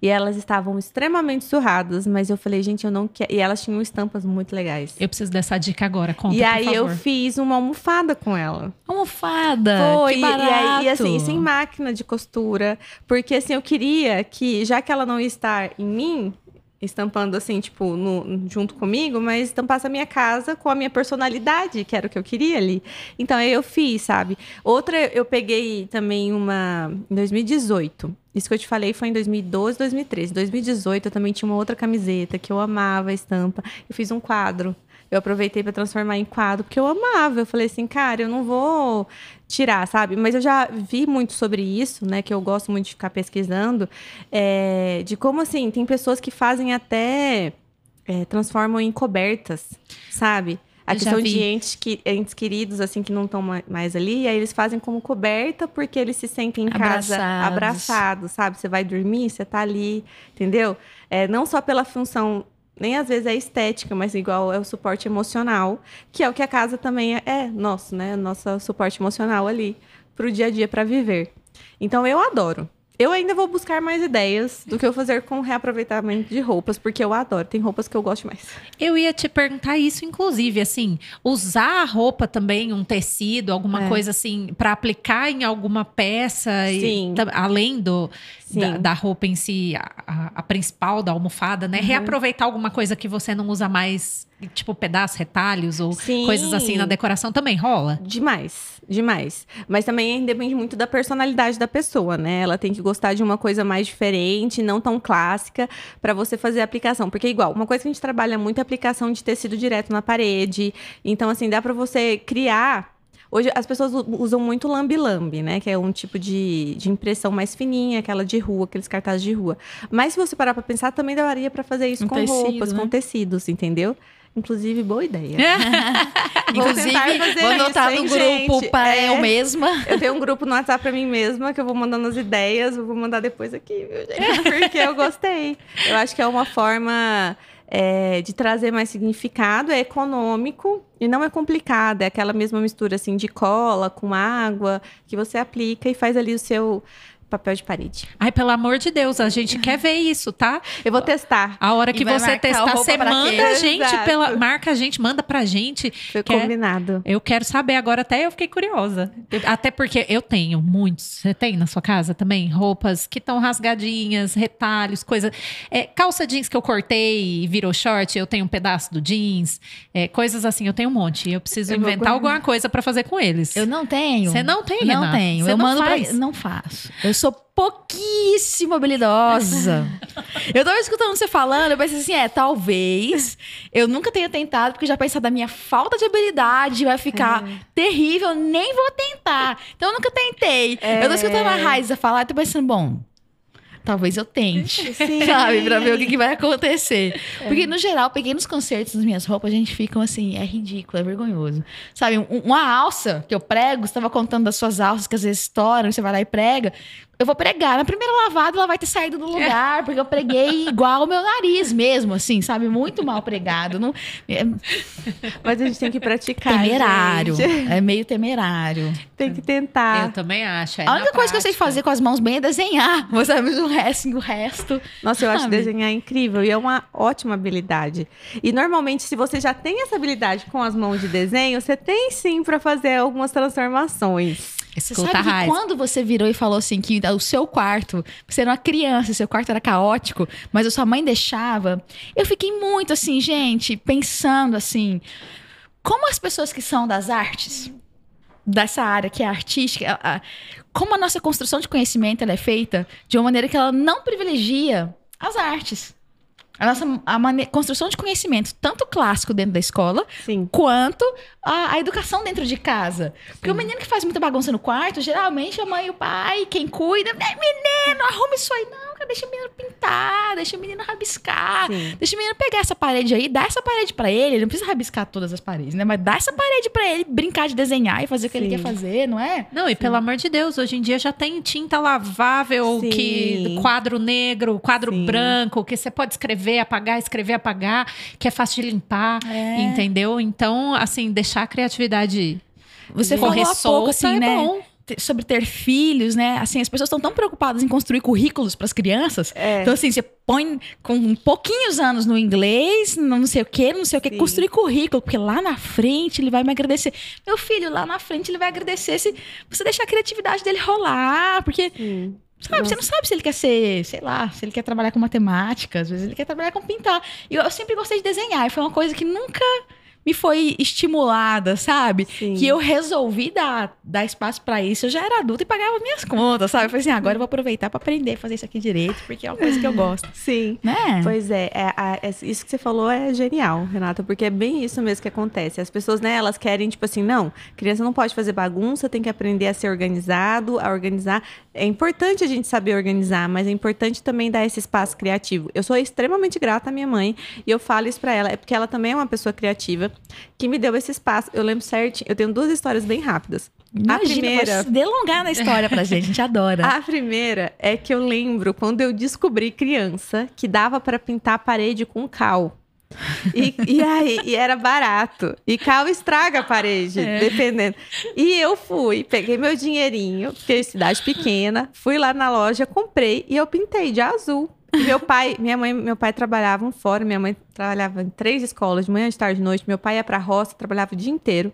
E elas estavam extremamente surradas, mas eu falei, gente, eu não quero. E elas tinham estampas muito legais. Eu preciso dessa dica agora. Conta, e aí eu fiz uma almofada com ela. Almofada. Foi, e, aí, e assim, sem máquina de costura. Porque assim, eu queria que, já que ela não ia estar em mim, estampando assim, tipo, no- junto comigo, mas estampasse a minha casa com a minha personalidade, que era o que eu queria ali. Então aí eu fiz, sabe? Outra, eu peguei também uma em 2018. Isso que eu te falei foi em 2012, 2013. Em 2018 eu também tinha uma outra camiseta que eu amava a estampa. Eu fiz um quadro eu aproveitei para transformar em quadro, porque eu amava. Eu falei assim, cara, eu não vou tirar, sabe? Mas eu já vi muito sobre isso, né? Que eu gosto muito de ficar pesquisando, é, de como assim, tem pessoas que fazem até. É, transformam em cobertas, sabe? A Eu questão de entes, que, entes queridos, assim, que não estão mais ali, e aí eles fazem como coberta porque eles se sentem em casa Abraçados. abraçados, sabe? Você vai dormir, você tá ali, entendeu? É, não só pela função, nem às vezes é estética, mas igual é o suporte emocional, que é o que a casa também é, é nosso, né? Nosso suporte emocional ali pro dia a dia, para viver. Então eu adoro. Eu ainda vou buscar mais ideias do que eu fazer com reaproveitamento de roupas, porque eu adoro. Tem roupas que eu gosto mais. Eu ia te perguntar isso, inclusive, assim, usar a roupa também, um tecido, alguma É. coisa assim, para aplicar em alguma peça, e Sim. tam- além do, da, da roupa em si, a, a- a principal, da almofada, né? Uhum. Reaproveitar alguma coisa que você não usa mais, tipo pedaços, retalhos ou Sim. coisas assim na decoração também rola. Demais, demais. Mas também depende muito da personalidade da pessoa, né? Ela tem que gostar de uma coisa mais diferente, não tão clássica, para você fazer a aplicação. Porque, igual, uma coisa que a gente trabalha muito é a aplicação de tecido direto na parede. Então, assim, dá para você criar. Hoje as pessoas usam muito lambi-lambi, né? Que é um tipo de, de impressão mais fininha, aquela de rua, aqueles cartazes de rua. Mas se você parar pra pensar, também daria para fazer isso Um com tecido, roupas, né? com tecidos, entendeu? Inclusive, boa ideia. [LAUGHS] Vou Inclusive, vou anotar isso, no hein, grupo para É. eu mesma. Eu tenho um grupo no WhatsApp pra mim mesma que eu vou mandando as ideias, eu vou mandar depois aqui, viu, gente? [LAUGHS] Porque eu gostei. Eu acho que é uma forma é, de trazer mais significado, é econômico e não é complicado. É aquela mesma mistura assim de cola com água que você aplica e faz ali o seu papel de parede. Ai, pelo amor de Deus, a gente quer ver isso, tá? Eu vou testar. A hora que você testar, você manda a gente Exato. pela. Marca a gente, manda pra gente. Foi Quer- combinado. Eu quero saber agora, até eu fiquei curiosa. Até porque eu tenho muitos. Você tem na sua casa também? Roupas que estão rasgadinhas, retalhos, coisa. É, calça jeans que eu cortei e virou short, eu tenho um pedaço do jeans. É, coisas assim, eu tenho um monte. Eu preciso Eu inventar alguma coisa pra fazer com eles. Eu não tenho. Você não tem, Não Renata? tenho. Você eu não mando faz? pra. Não faço. Eu sou pouquíssimo habilidosa. [LAUGHS] eu tava escutando você falando, eu pensei assim: é, talvez eu nunca tenha tentado, porque já pensar da minha falta de habilidade vai ficar terrível, eu nem vou tentar. Então eu nunca tentei. Eu tô escutando a Raiza falar e tô pensando, bom. Talvez eu tente, [LAUGHS] Sim. sabe? Pra ver o que, que vai acontecer. Porque, no geral, pequenos concertos nas minhas roupas, a gente fica assim, é ridículo, é vergonhoso. Sabe, um- uma alça que eu prego, você tava contando das suas alças que às vezes estouram, você vai lá e prega. Eu vou pregar. Na primeira lavada, ela vai ter saído do lugar, porque eu preguei [LAUGHS] igual o meu nariz mesmo, assim, sabe? Muito mal pregado. Não, é Mas a gente tem que praticar. temerário. gente. É meio temerário. Tem que tentar. Eu também acho. é A única coisa que eu sei prática. fazer com as mãos bem é desenhar. Mas sabe, o resto, o resto. Nossa, eu acho Sabe? desenhar incrível e é uma ótima habilidade. E normalmente, se você já tem essa habilidade com as mãos de desenho, você tem sim para fazer algumas transformações. Você Escuta sabe que quando você virou e falou assim que o seu quarto, você era uma criança, seu quarto era caótico, mas a sua mãe deixava, eu fiquei muito assim, gente, pensando assim, como as pessoas que são das artes, dessa área que é artística, a- a- como a nossa construção de conhecimento ela é feita de uma maneira que ela não privilegia as artes. A nossa a mane- construção de conhecimento, tanto clássico dentro da escola, Sim. quanto a, a educação dentro de casa. Porque o menino que faz muita bagunça no quarto, geralmente a mãe e o pai, quem cuida, menino, arruma isso aí. Não, cara, deixa o menino pintar, deixa o menino rabiscar. Sim. Deixa o menino pegar essa parede aí, dá essa parede pra ele. Ele não precisa rabiscar todas as paredes, né? Mas dá essa parede pra ele brincar de desenhar e fazer o que ele Sim. quer fazer, não é? Não, e pelo amor de Deus, hoje em dia já tem tinta lavável, Sim. que quadro negro, quadro Sim. branco, que você pode escrever, apagar, escrever, apagar, que é fácil de limpar, É. entendeu? Então, assim, deixar a criatividade Você correr falou há pouco, solta assim, é né? bom. Sobre ter filhos, né? Assim, as pessoas estão tão preocupadas em construir currículos para as crianças. É. Então, assim, você põe com pouquinhos anos no inglês, não sei o quê, não sei o quê, Sim. construir currículo, porque lá na frente ele vai me agradecer. Meu filho, lá na frente ele vai agradecer se você deixar a criatividade dele rolar, porque Sim. Sabe, você não sabe se ele quer ser, sei lá, se ele quer trabalhar com matemática, às vezes ele quer trabalhar com pintar. E eu, eu sempre gostei de desenhar, e foi uma coisa que nunca me foi estimulada, sabe? Sim. Que eu resolvi dar, dar espaço pra isso. Eu já era adulta e pagava minhas contas, sabe? Eu falei assim, "Ah, agora eu vou aproveitar pra aprender a fazer isso aqui direito, porque é uma coisa que eu gosto, [LAUGHS] Sim. né? Pois é, é, é- isso que você falou é genial, Renata, porque é bem isso mesmo que acontece. As pessoas, né, elas querem, tipo assim, não, criança não pode fazer bagunça, tem que aprender a ser organizado, a organizar. É importante a gente saber organizar, mas é importante também dar esse espaço criativo. Eu sou extremamente grata à minha mãe e eu falo isso pra ela, é porque ela também é uma pessoa criativa que me deu esse espaço. Eu lembro certinho, eu tenho duas histórias bem rápidas. Imagina, a primeira. delongar na história pra gente, a gente adora. [LAUGHS] A primeira é que eu lembro quando eu descobri criança que dava para pintar a parede com cal. E, e aí, e era barato. E cal estraga a parede, É. dependendo. E eu fui, peguei meu dinheirinho, porque é cidade pequena, fui lá na loja, comprei e eu pintei de azul. E meu pai, minha mãe, meu pai trabalhavam fora, minha mãe trabalhava em três escolas, de manhã, de tarde, de noite. Meu pai ia pra roça, trabalhava o dia inteiro.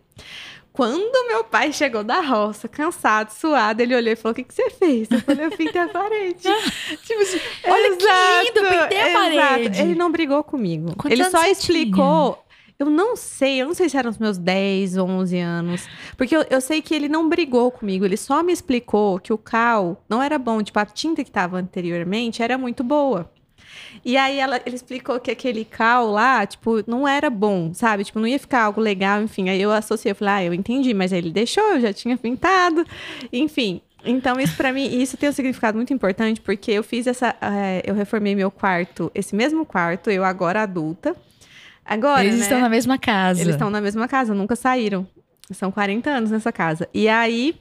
Quando meu pai chegou da roça, cansado, suado, ele olhou e falou: O que, que você fez? Eu falei: Eu pintei a parede. [LAUGHS] Tipo assim, olha que lindo, pintei a parede. Ele não brigou comigo. Quantos ele só explicou. Eu não sei, eu não sei se eram os meus 10, 11 anos. Porque eu, eu sei que ele não brigou comigo, ele só me explicou que o cal não era bom. Tipo, a tinta que estava anteriormente era muito boa. E aí ela, ele explicou que aquele cal lá, tipo, não era bom, sabe? Tipo, não ia ficar algo legal, enfim. Aí eu associei, eu falei, ah, eu entendi, mas aí ele deixou, eu já tinha pintado. Enfim. Então, isso pra mim, isso tem um significado muito importante, porque eu fiz essa. eh, eu reformei meu quarto, esse mesmo quarto, eu agora adulta. Agora. Eles né? estão na mesma casa. Eles estão na mesma casa, nunca saíram. São 40 anos nessa casa. E aí,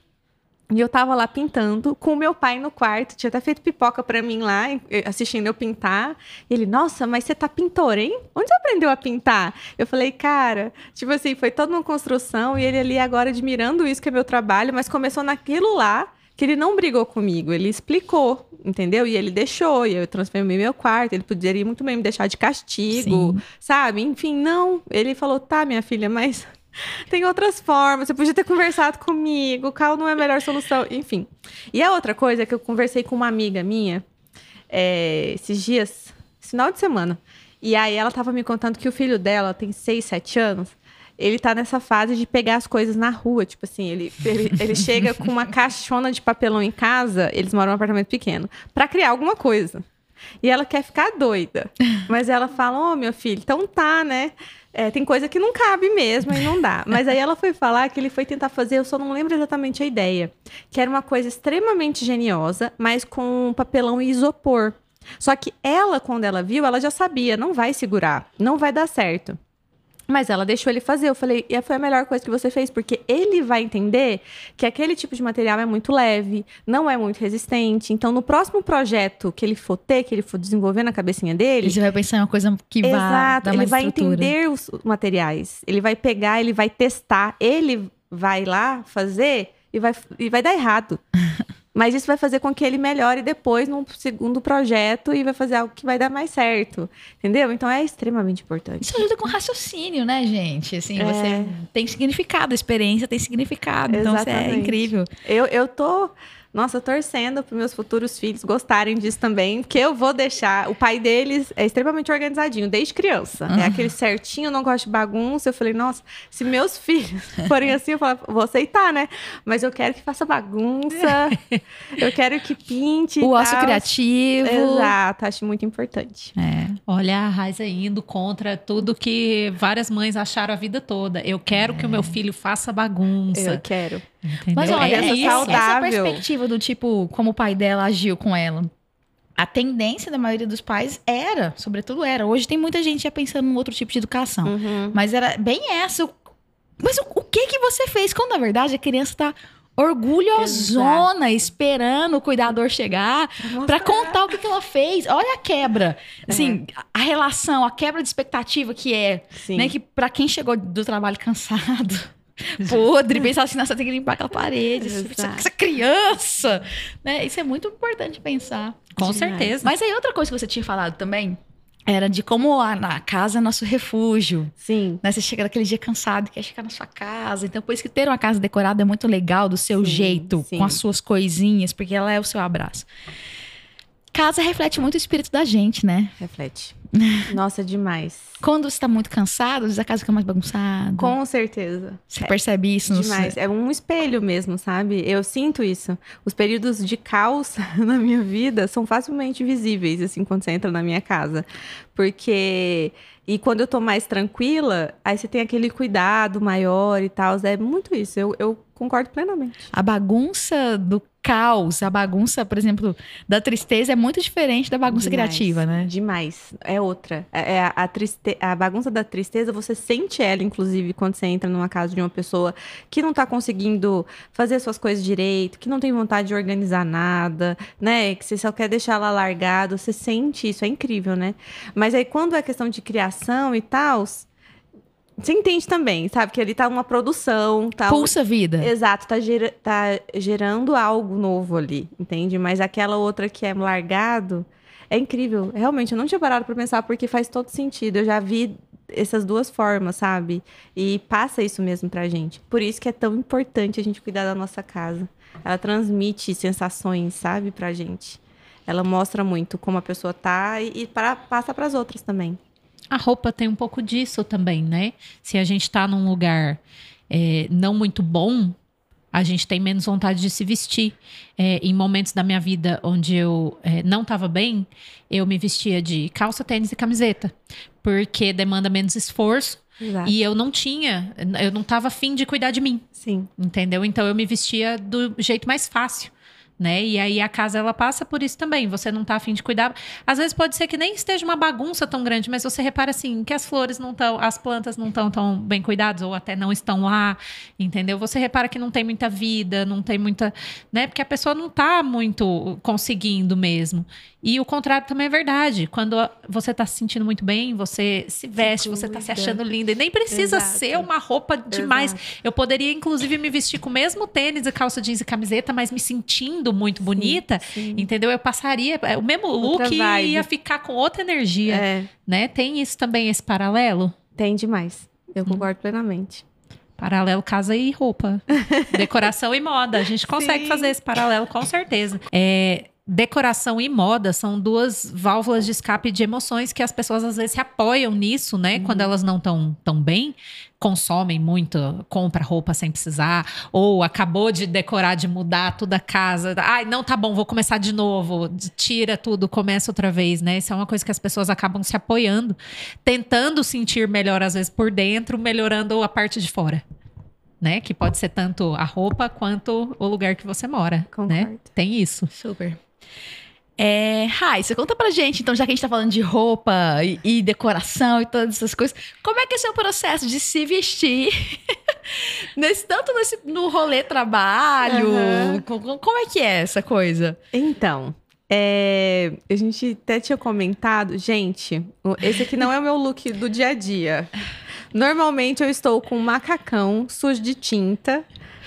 e eu tava lá pintando com o meu pai no quarto, tinha até feito pipoca pra mim lá, assistindo eu pintar. E ele, nossa, mas você tá pintor, hein? Onde você aprendeu a pintar? Eu falei, cara, tipo assim, foi toda uma construção e ele ali agora admirando isso que é meu trabalho, mas começou naquilo lá que ele não brigou comigo, ele explicou, entendeu? E ele deixou, e eu transformei meu quarto, ele poderia muito bem me deixar de castigo, Sim. sabe? Enfim, não. Ele falou, tá, minha filha, mas tem outras formas. Você podia ter conversado comigo. O cal não é a melhor solução. Enfim. E a outra coisa é que eu conversei com uma amiga minha é, esses dias, esse final de semana. E aí ela tava me contando que o filho dela tem 6, 7 anos. Ele tá nessa fase de pegar as coisas na rua. Tipo assim, ele, ele, ele [LAUGHS] chega com uma caixona de papelão em casa. Eles moram num apartamento pequeno. Pra criar alguma coisa. E ela quer ficar doida. [LAUGHS] Mas ela fala: Ô, meu filho, então tá, né? É, tem coisa que não cabe mesmo e não dá. [LAUGHS] Mas aí ela foi falar que ele foi tentar fazer, eu só não lembro exatamente a ideia. Que era uma coisa extremamente geniosa, mas com papelão e isopor. Só que ela, quando ela viu, ela já sabia, não vai segurar, não vai dar certo. Mas ela deixou ele fazer. Eu falei, e foi a melhor coisa que você fez, porque ele vai entender que aquele tipo de material é muito leve, não é muito resistente. Então, no próximo projeto que ele for ter, que ele for desenvolver na cabecinha dele, Ele vai pensar em uma coisa que vai Exato, ele vai estrutura. entender os materiais. Ele vai pegar, ele vai testar, ele vai lá fazer e vai, e vai dar errado. Mas isso vai fazer com que ele melhore depois num segundo projeto e vai fazer algo que vai dar mais certo. Entendeu? Então é extremamente importante. Isso ajuda com raciocínio, né, gente? Assim, É. você tem significado, a experiência tem significado. Então, isso é Exatamente. incrível. Eu, eu tô, nossa, torcendo para meus futuros filhos gostarem disso também, que eu vou deixar. O pai deles é extremamente organizadinho, desde criança. É aquele certinho, não gosta de bagunça. Eu falei, nossa, se meus filhos [LAUGHS] forem assim, eu falo, vou aceitar, né? Mas eu quero que faça bagunça, [LAUGHS] eu quero que pinte. O ócio criativo. Exato, acho muito importante. É. Olha a Raiza indo contra tudo que várias mães acharam a vida toda. Eu quero que o meu filho faça bagunça. Eu quero. Entendeu? Mas olha, é isso. essa, essa saudável. perspectiva do tipo, como o pai dela agiu com ela. A tendência da maioria dos pais era, sobretudo era. Hoje tem muita gente já pensando em outro tipo de educação. Uhum. Mas era bem essa. Mas o, o que que você fez? Quando, na verdade, a criança tá orgulhosona, esperando o cuidador chegar pra contar o que, que ela fez. Olha a quebra. Assim, a relação, a quebra de expectativa que é, Sim. né? Que pra quem chegou do trabalho cansado, [LAUGHS] podre, pensar assim, nossa, tem que limpar aquela parede, essa, essa criança, né? Isso é muito importante pensar. Com Demais. certeza. Mas aí outra coisa que você tinha falado também era de como a, a casa é nosso refúgio. Sim. Né? Você chega naquele dia cansado, quer chegar na sua casa. Então, por isso que ter uma casa decorada é muito legal, do seu Sim, jeito, sim. com as suas coisinhas, porque ela é o seu abraço. Casa reflete muito o espírito da gente, né? Reflete. Nossa, demais. Quando você tá muito cansado, às vezes a casa fica mais bagunçada. Com certeza. Você percebe isso Demais. É um espelho mesmo, sabe? Eu sinto isso. Os períodos de caos [LAUGHS] na minha vida são facilmente visíveis, assim, quando você entra na minha casa. Porque. E quando eu tô mais tranquila, aí você tem aquele cuidado maior e tal. É muito isso. Eu, eu concordo plenamente. A bagunça do caos, a bagunça, por exemplo, da tristeza é muito diferente da bagunça Demais, criativa, né? Demais. É outra. É é a, a, triste... a bagunça da tristeza, você sente ela, inclusive, quando você entra numa casa de uma pessoa que não tá conseguindo fazer suas coisas direito, que não tem vontade de organizar nada, né? Que você só quer deixar ela largado. Você sente isso, é incrível, né? Mas aí, quando é questão de criação e tal. Você entende também, sabe? Que ali tá uma produção, tá Pulsa vida. Exato, tá, gera- tá gerando algo novo ali, entende? Mas aquela outra que é largado é incrível. Realmente, eu não tinha parado pra pensar porque faz todo sentido. Eu já vi essas duas formas, sabe? E passa isso mesmo pra gente. Por isso que é tão importante a gente cuidar da nossa casa. Ela transmite sensações, sabe, pra gente. Ela mostra muito como a pessoa tá e, e para, passa pras outras também. A roupa tem um pouco disso também, né? Se a gente tá num lugar é, não muito bom, a gente tem menos vontade de se vestir. É, em momentos da minha vida onde eu é, não estava bem, eu me vestia de calça, tênis e camiseta, porque demanda menos esforço Exato. e eu não tinha, eu não estava afim de cuidar de mim, Sim. entendeu? Então eu me vestia do jeito mais fácil. Né? E aí a casa ela passa por isso também. Você não tá afim de cuidar. Às vezes pode ser que nem esteja uma bagunça tão grande, mas você repara assim que as flores não estão, as plantas não estão tão bem cuidadas ou até não estão lá, entendeu? Você repara que não tem muita vida, não tem muita, né? Porque a pessoa não tá muito conseguindo mesmo. E o contrário também é verdade. Quando você tá se sentindo muito bem, você se veste, você tá se achando linda. E nem precisa Exato. ser uma roupa demais. Eu poderia, inclusive, me vestir com o mesmo tênis e calça jeans e camiseta, mas me sentindo muito bonita, Sim. entendeu? Eu passaria é, o mesmo Outra look e ia ficar com outra energia, É, né? Tem isso também, esse paralelo? tem demais. Eu concordo plenamente. Paralelo casa e roupa. [LAUGHS] Decoração e moda. A gente consegue Sim. fazer esse paralelo, com certeza. É, decoração e moda são duas válvulas de escape de emoções que as pessoas às vezes se apoiam nisso, né? Quando elas não estão tão bem, consomem muito, compra roupa sem precisar, ou acabou de decorar, de mudar toda a casa. Ai, não tá bom, vou começar de novo. Tira tudo, começa outra vez, né? Isso é uma coisa que as pessoas acabam se apoiando, tentando sentir melhor às vezes por dentro, melhorando a parte de fora. Né? Que pode ser tanto a roupa quanto o lugar que você mora, né? Tem isso. Super. É, você conta pra gente, então, já que a gente tá falando de roupa e, e decoração e todas essas coisas, como é que é o seu processo de se vestir? [LAUGHS] nesse, tanto nesse, no rolê trabalho, Aham. co- co- como é que é essa coisa? Então, é, a gente até tinha comentado, gente, esse aqui não é o meu look do dia a dia. Normalmente eu estou com um macacão sujo de tinta,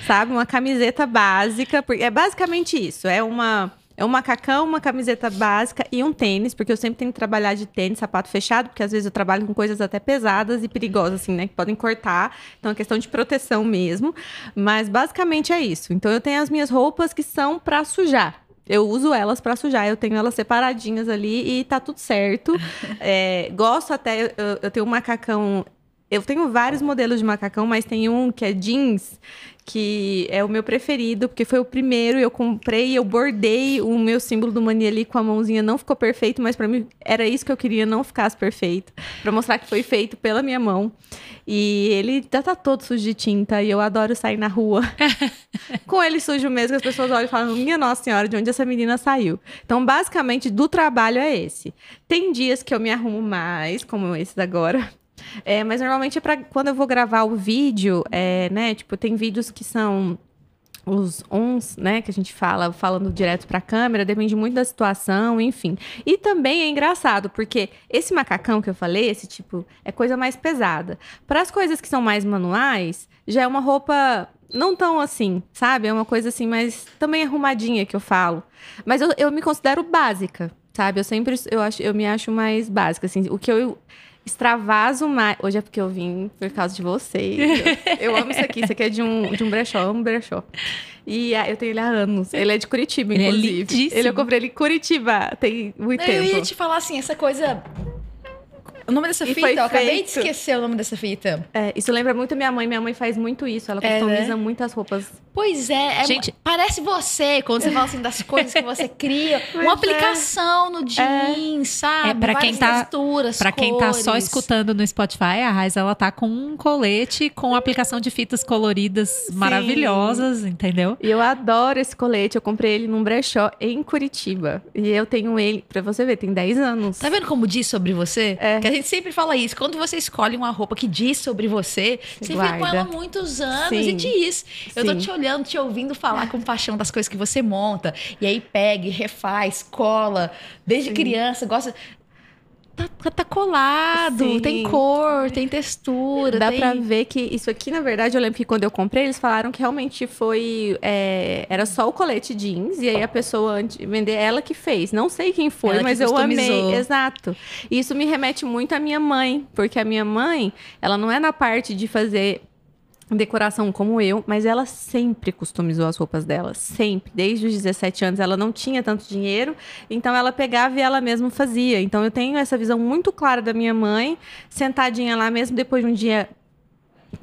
sabe? Uma camiseta básica, porque é basicamente isso, é uma é um macacão, uma camiseta básica e um tênis, porque eu sempre tenho que trabalhar de tênis, sapato fechado, porque às vezes eu trabalho com coisas até pesadas e perigosas, assim, né? Que podem cortar. Então é questão de proteção mesmo. Mas basicamente é isso. Então eu tenho as minhas roupas que são pra sujar. Eu uso elas pra sujar, eu tenho elas separadinhas ali e tá tudo certo. [LAUGHS] É, gosto até, eu, eu tenho um macacão. Eu tenho vários modelos de macacão, mas tem um que é jeans, que é o meu preferido, porque foi o primeiro, eu comprei, eu bordei o meu símbolo do Mania ali com a mãozinha, não ficou perfeito, mas pra mim era isso que eu queria, não ficasse perfeito, Pra mostrar que foi feito pela minha mão. E ele já tá todo sujo de tinta e eu adoro sair na rua [LAUGHS] com ele sujo mesmo, que as pessoas olham e falam: Minha Nossa Senhora, de onde essa menina saiu? Então, basicamente, do trabalho é esse. Tem dias que eu me arrumo mais, como esses agora. É, mas normalmente é pra quando eu vou gravar o vídeo, é, né? Tipo, tem vídeos que são os ons, né, que a gente fala, falando direto pra câmera, depende muito da situação, enfim. E também é engraçado, porque esse macacão que eu falei, esse tipo, é coisa mais pesada. Para as coisas que são mais manuais, já é uma roupa não tão assim, sabe? É uma coisa assim, mais também arrumadinha que eu falo. Mas eu, eu me considero básica, sabe? Eu sempre eu acho, eu me acho mais básica assim. O que eu Extravaso mais. Hoje é porque eu vim por causa de vocês. Eu, [LAUGHS] eu amo isso aqui. Isso aqui é de um, de um brechó. Eu amo brechó. E ah, eu tenho ele há anos. Ele é de Curitiba, Ele é inclusive. lindíssimo. Ele eu comprei ele em Curitiba. Tem muito Eu ia tempo. te falar assim, essa coisa. O nome dessa E fita, eu acabei de esquecer o nome dessa fita. É, isso lembra muito minha mãe. Minha mãe faz muito isso. Ela É, né? customiza muitas roupas. Pois é, é Gente- parece você, quando você fala assim das coisas que você cria. [LAUGHS] Uma é. aplicação no jeans, sabe? É, pra quem Várias tá- texturas, Pra quem tá só escutando no Spotify, a Raiz ela tá com um colete com aplicação de fitas coloridas maravilhosas, entendeu? E eu adoro esse colete. Eu comprei ele num brechó em Curitiba. E eu tenho ele, pra você ver, tem 10 anos. Tá vendo como diz sobre você? É. Que a gente sempre fala isso. Quando você escolhe uma roupa que diz sobre você, você fica com guarda. ela há muitos anos Sim. e diz. Eu tô Sim. te olhando, te ouvindo falar com paixão das coisas que você monta. E aí pega, e refaz, cola. Desde Sim. criança, gosta. Tá, tá- tá colado, Sim. tem cor, tem textura. Dá tem... pra ver que isso aqui, na verdade, eu lembro que quando eu comprei, eles falaram que realmente foi. é, era só o colete jeans, e aí a pessoa vender, ela que fez. Não sei quem foi, Ela mas eu amei. Exato. E isso me remete muito à minha mãe, porque a minha mãe, ela não é na parte de fazer decoração como eu, mas ela sempre customizou as roupas dela, sempre. Desde os 17 anos ela não tinha tanto dinheiro, então ela pegava e ela mesma fazia. Então eu tenho essa visão muito clara da minha mãe, sentadinha lá mesmo depois de um dia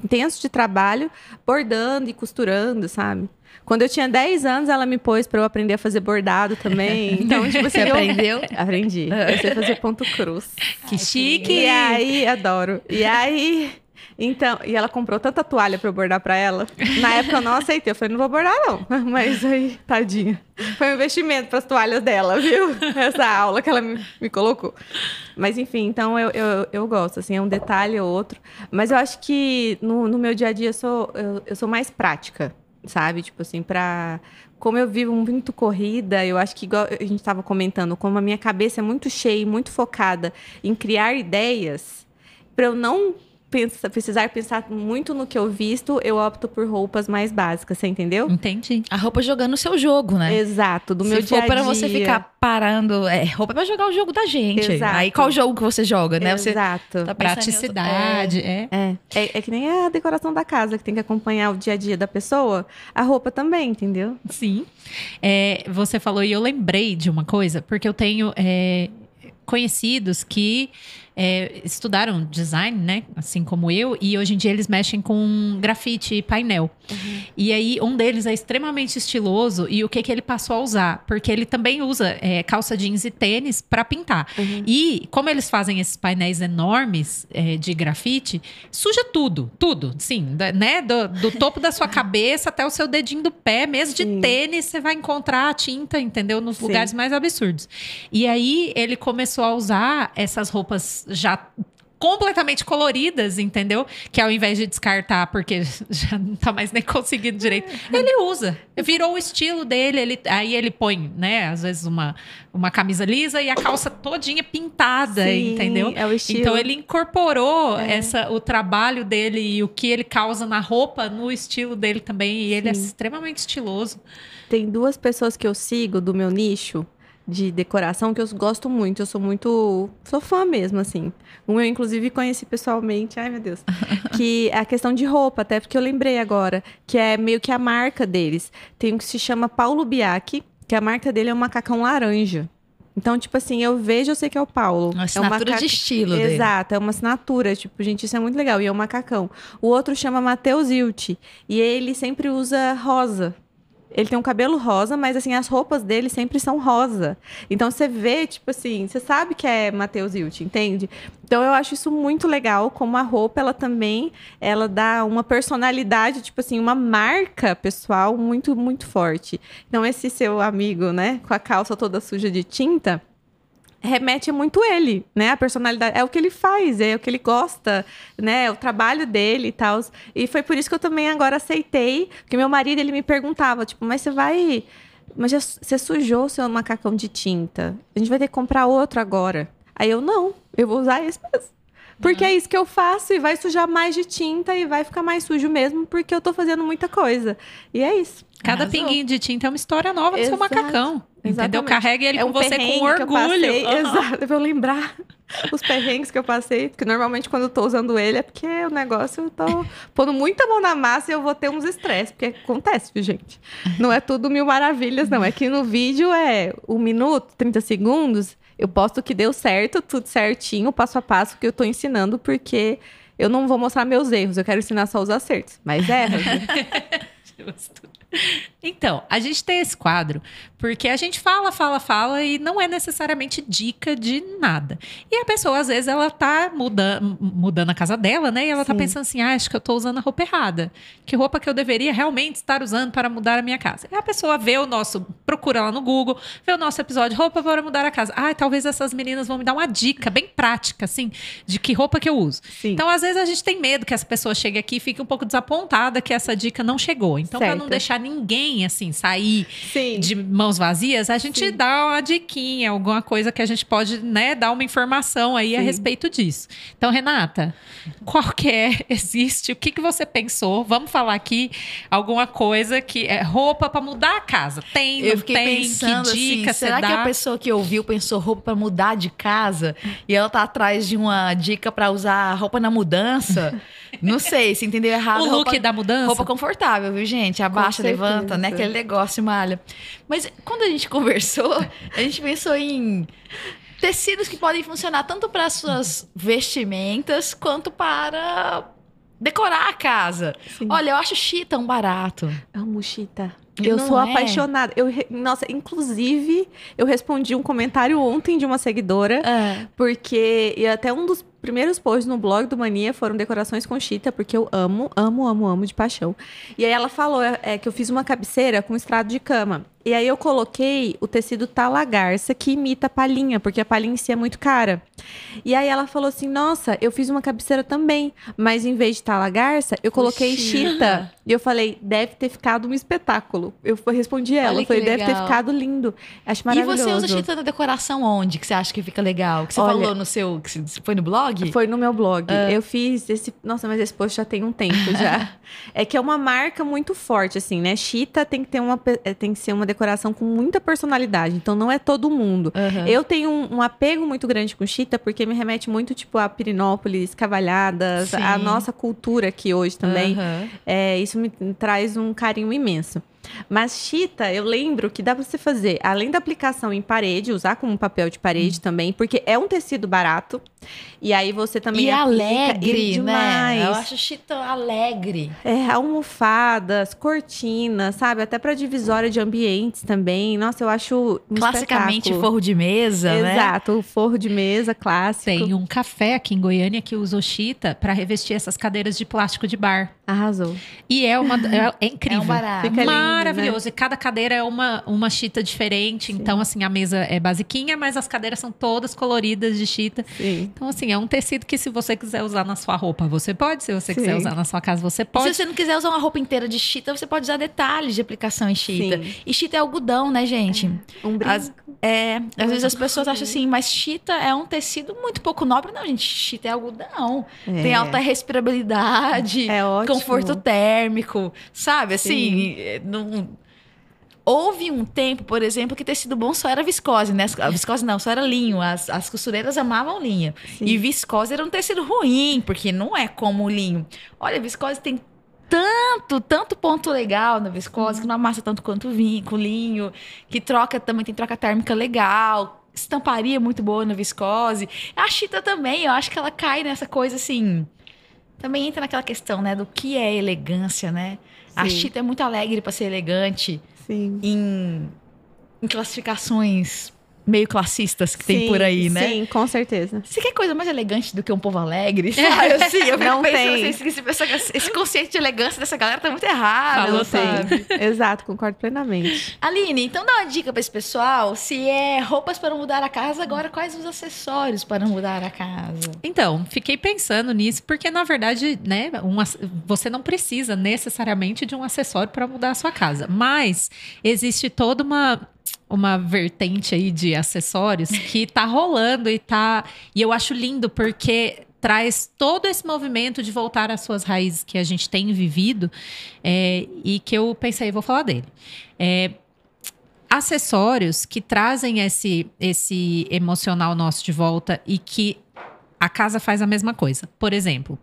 intenso de trabalho, bordando e costurando, sabe? Quando eu tinha 10 anos, ela me pôs para eu aprender a fazer bordado também. [LAUGHS] Então, tipo assim, Você eu- aprendeu? Aprendi. Eu sei fazer ponto cruz. Que chique! E aí, adoro. E aí, então, e ela comprou tanta toalha pra eu bordar pra ela. Na época eu não aceitei. Eu falei, não vou bordar, não. [LAUGHS] Mas aí, tadinha. Foi um investimento pras toalhas dela, viu? [LAUGHS] Essa aula que ela me, me colocou. Mas enfim, então eu, eu, eu gosto, assim, é um detalhe ou outro. Mas eu acho que no, no meu dia a dia eu sou, eu, eu sou mais prática, sabe? Tipo assim, pra. Como eu vivo muito corrida, eu acho que, igual a gente estava comentando, como a minha cabeça é muito cheia muito focada em criar ideias, para eu não pensa- precisar pensar muito no que eu visto, eu opto por roupas mais básicas, você entendeu? Entendi. A roupa jogando o seu jogo, né? Exato, do Se meu for dia a dia. pra você ficar parando, é, roupa é pra jogar o jogo da gente. Exato. Aí qual jogo que você joga, né? Você Exato. tá Praticidade, é. É, é, é que nem a decoração da casa, que tem que acompanhar o dia a dia da pessoa. A roupa também, entendeu? Sim. É, você falou e eu lembrei de uma coisa, porque eu tenho é, conhecidos que é, estudaram design, né? Assim como eu, e hoje em dia eles mexem com grafite e painel. E aí, um deles é extremamente estiloso, e o que, que ele passou a usar? Porque ele também usa é, calça jeans e tênis para pintar. Uhum. E como eles fazem esses painéis enormes é, de grafite, suja tudo, tudo, sim, da- né? Do, do topo da sua [LAUGHS] cabeça até o seu dedinho do pé, mesmo de Sim. tênis, você vai encontrar a tinta, entendeu? Nos Sim. lugares mais absurdos. E aí ele começou a usar essas roupas já completamente coloridas, entendeu? Que ao invés de descartar porque [LAUGHS] já não tá mais nem conseguindo direito, ele usa. Virou o estilo dele, ele, aí ele põe, né, às vezes uma, uma camisa lisa e a calça todinha pintada, Sim, entendeu? É o estilo. Então ele incorporou É. essa, o trabalho dele e o que ele causa na roupa no estilo dele também. E ele é Sim. extremamente estiloso. Tem duas pessoas que eu sigo do meu nicho de decoração que eu gosto muito. Eu sou muito. Sou fã mesmo, assim. Um eu, inclusive, conheci pessoalmente. Ai, meu Deus. [LAUGHS] que é a questão de roupa, até porque eu lembrei agora. Que é meio que a marca deles. Tem um que se chama Paulo Biaki, que a marca dele é um macacão laranja. Então, tipo assim, eu vejo, eu sei que é o Paulo. Uma é um assinatura macaco- de estilo dele. Exato, é uma assinatura. Tipo, gente, isso é muito legal. E é um macacão. O outro chama Matheus Hilt. E ele sempre usa rosa. Ele tem um cabelo rosa, mas assim, as roupas dele sempre são rosa. Então você vê, tipo assim, você sabe que é Matheus Hilt, entende? Então eu acho isso muito legal, como a roupa, ela também, ela dá uma personalidade, tipo assim, uma marca pessoal muito, muito forte. Então esse seu amigo, né, com a calça toda suja de tinta, remete muito ele, né? A personalidade é o que ele faz, é o que ele gosta, né? É o trabalho dele e tal. E foi por isso que eu também agora aceitei, porque meu marido ele me perguntava, tipo, mas você vai, mas já, você sujou o seu macacão de tinta? A gente vai ter que comprar outro agora. Aí eu não, eu vou usar esse mesmo. Porque é isso que eu faço e vai sujar mais de tinta e vai ficar mais sujo mesmo, porque eu tô fazendo muita coisa. E é isso. Cada Arrasou. pinguinho de tinta é uma história nova do seu Exato, macacão. Entendeu? Exatamente. Carregue ele é com um você com que eu orgulho. passei, Aham. Exato, pra eu lembrar. [LAUGHS] os perrengues que eu passei. Porque normalmente quando eu tô usando ele é porque o negócio eu tô [LAUGHS] pondo muita mão na massa e eu vou ter uns estresses. Porque acontece, viu, gente? Não é tudo mil maravilhas, não. É que no vídeo é um minuto, 30 segundos. Eu posto que deu certo, tudo certinho, passo a passo que eu tô ensinando, porque eu não vou mostrar meus erros, eu quero ensinar só os acertos. Mas erra. [LAUGHS] Justo. Então, a gente tem esse quadro porque a gente fala, fala, fala e não é necessariamente dica de nada. E a pessoa, às vezes, ela tá mudando, mudando a casa dela, né? E ela tá Sim. tá pensando assim: ah, acho que eu tô usando a roupa errada. Que roupa que eu deveria realmente estar usando para mudar a minha casa? E a pessoa vê o nosso, procura lá no Google, vê o nosso episódio Roupa para Mudar a Casa. Ah, talvez essas meninas vão me dar uma dica bem prática, assim, de que roupa que eu uso. Sim. Então, às vezes, a gente tem medo que essa pessoa chegue aqui e fique um pouco desapontada que essa dica não chegou. Então, para não deixar ninguém, assim, sair Sim. de mãos vazias, a gente Sim. dá uma diquinha, alguma coisa que a gente pode, né, dar uma informação aí a Sim. respeito disso. Então, Renata, qual que é, [LAUGHS] existe, o que, que você pensou? Vamos falar aqui alguma coisa que é roupa para mudar a casa. Tem, Eu fiquei tem? pensando que dica assim, será dá? que a pessoa que ouviu pensou roupa pra mudar de casa e ela tá atrás de uma dica pra usar roupa na mudança? [LAUGHS] Não sei, se entendeu errado. o look roupa, da mudança? roupa confortável, viu, gente? Abaixa, levanta, né? Aquele negócio, malha. Mas quando a gente [LAUGHS] conversou, a gente pensou em tecidos que podem funcionar tanto para suas vestimentas quanto para decorar a casa. Sim. Olha, eu acho chita um barato. Amo Chita. Eu não sou é? apaixonada. Eu, nossa, inclusive, eu respondi um comentário ontem de uma seguidora, É. porque e até um dos primeiros posts no blog do Mania foram decorações com chita, porque eu amo, amo, amo, amo de paixão. E aí ela falou é, é, que eu fiz uma cabeceira com estrado de cama. E aí eu coloquei o tecido talagarça que imita a palhinha, porque a palhinha em si é muito cara. E aí ela falou assim: "Nossa, eu fiz uma cabeceira também, mas em vez de talagarça, eu coloquei chita. chita". E eu falei: "Deve ter ficado um espetáculo". Eu respondi ela, eu falei: "Deve ter ficado lindo". Acho E maravilhoso. você usa chita na decoração onde? Que você acha que fica legal? Que você Olha- falou no seu. Que foi no blog? Foi no meu blog. Ah. Eu fiz esse. Nossa, mas esse post já tem um tempo [LAUGHS] já. é que é uma marca muito forte, assim, né? Chita tem que ter uma, eh, tem que ser uma decoração com muita personalidade. Então não é todo mundo. Aham. Eu tenho um, um apego muito grande com chita porque me remete muito, tipo, a Pirinópolis, Cavalhadas, a Sim. nossa cultura aqui hoje também. Aham. É, isso me traz um carinho imenso. Mas chita, eu lembro que dá pra você fazer, além da aplicação em parede, usar como papel de parede também, porque é um tecido barato. E aí você também E alegre, e demais. né? Eu acho chita alegre. É, almofadas, cortinas, sabe? Até pra divisória de ambientes também. Nossa, eu acho um Classicamente forro de mesa, né? Exato, forro de mesa clássico. Tem um café aqui em Goiânia que usou chita para revestir essas cadeiras de plástico de bar. Arrasou. E é uma é, é incrível. É um barato. Fica lindo, Maravilhoso. E cada cadeira é uma, uma chita diferente. Então, assim, a mesa é basiquinha, mas as cadeiras são todas coloridas de chita. Sim. Então, assim, é um tecido que se você quiser usar na sua roupa, você pode. Se você quiser Sim. usar na sua casa, você Se pode. você não quiser usar uma roupa inteira de chita, você pode usar detalhes de aplicação em chita. Sim. E chita é algodão, né, gente? Um brinco. As- É, às vezes as pessoas acham assim, mas chita é um tecido muito pouco nobre. Não, gente, chita é algodão. Tem É. alta respirabilidade, É conforto térmico, sabe? Assim, é, não... Houve um tempo, por exemplo, que tecido bom só era viscose, né? A viscose não, só era linho. As, as costureiras amavam linho. Sim. E viscose era um tecido ruim, porque não é como o linho. Olha, viscose tem tanto, tanto ponto legal na viscose, que não amassa tanto quanto o vinho, com linho, que troca também, tem troca térmica legal, estamparia muito boa na viscose. A chita também, eu acho que ela cai nessa coisa assim. Também entra naquela questão, né, do que é elegância, né? A Sim. chita é muito alegre para ser elegante Sim. em, em classificações meio classistas que tem Sim, por aí, né? Sim, com certeza. Você quer coisa mais elegante do que um povo alegre? [LAUGHS] Sabe? Assim, eu Não tem. assim, esse, esse- esse conceito de elegância dessa galera tá muito errado, Falou sabe? [LAUGHS] Exato, concordo plenamente. Aline, então dá uma dica pra esse pessoal. Se é roupas para mudar a casa, agora quais os acessórios para mudar a casa? Então, fiquei pensando nisso, porque na verdade, né, um você não precisa necessariamente de um acessório para mudar a sua casa. Mas existe toda uma. Uma vertente aí de acessórios que tá rolando e tá. E eu acho lindo porque traz todo esse movimento de voltar às suas raízes que a gente tem vivido é, e que eu pensei, vou falar dele. É, acessórios que trazem esse, esse emocional nosso de volta e que a casa faz a mesma coisa. Por exemplo,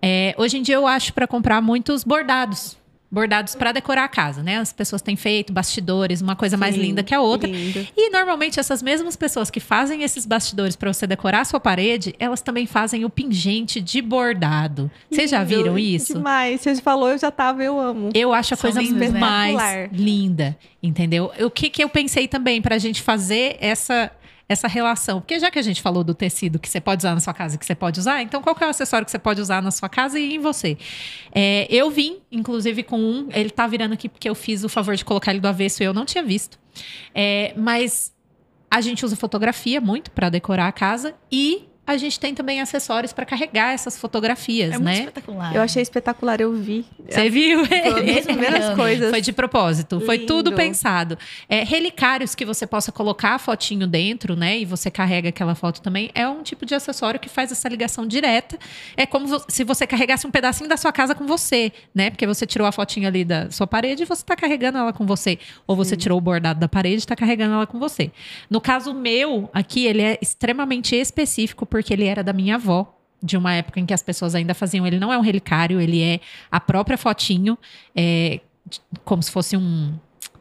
é, hoje em dia eu acho para comprar muitos bordados. Bordados para decorar a casa, né? As pessoas têm feito bastidores, uma coisa mais Sim, linda que a outra. lindo. E normalmente essas mesmas pessoas que fazem esses bastidores para você decorar a sua parede, elas também fazem o pingente de bordado. Vocês já viram isso? Demais. Você falou, eu já tava, eu amo. Eu acho a São coisa lindos, né? mais Espetacular. linda, entendeu? O que, que eu pensei também pra gente fazer essa essa relação? Porque já que a gente falou do tecido que você pode usar na sua casa e que você pode usar, então qual que é o acessório que você pode usar na sua casa e em você? É, eu vim, inclusive, com um. Ele tá virando aqui porque eu fiz o favor de colocar ele do avesso e eu não tinha visto. É, mas a gente usa fotografia muito pra decorar a casa e a gente tem também acessórios pra carregar essas fotografias, É muito né? espetacular. Eu achei espetacular, eu vi. Você viu? Foi [LAUGHS] as primeiras coisas. Foi de propósito, foi Lindo. tudo pensado. É, relicários que você possa colocar a fotinho dentro, né? E você carrega aquela foto também, é um tipo de acessório que faz essa ligação direta. É como se você carregasse um pedacinho da sua casa com você, né? Porque você tirou a fotinha ali da sua parede e você tá carregando ela com você. Ou você tirou o bordado da parede e tá carregando ela com você. No caso meu, aqui, ele é extremamente específico, porque ele era da minha avó de uma época em que as pessoas ainda faziam. Ele não é um relicário, ele é a própria fotinho, é, como se fosse um,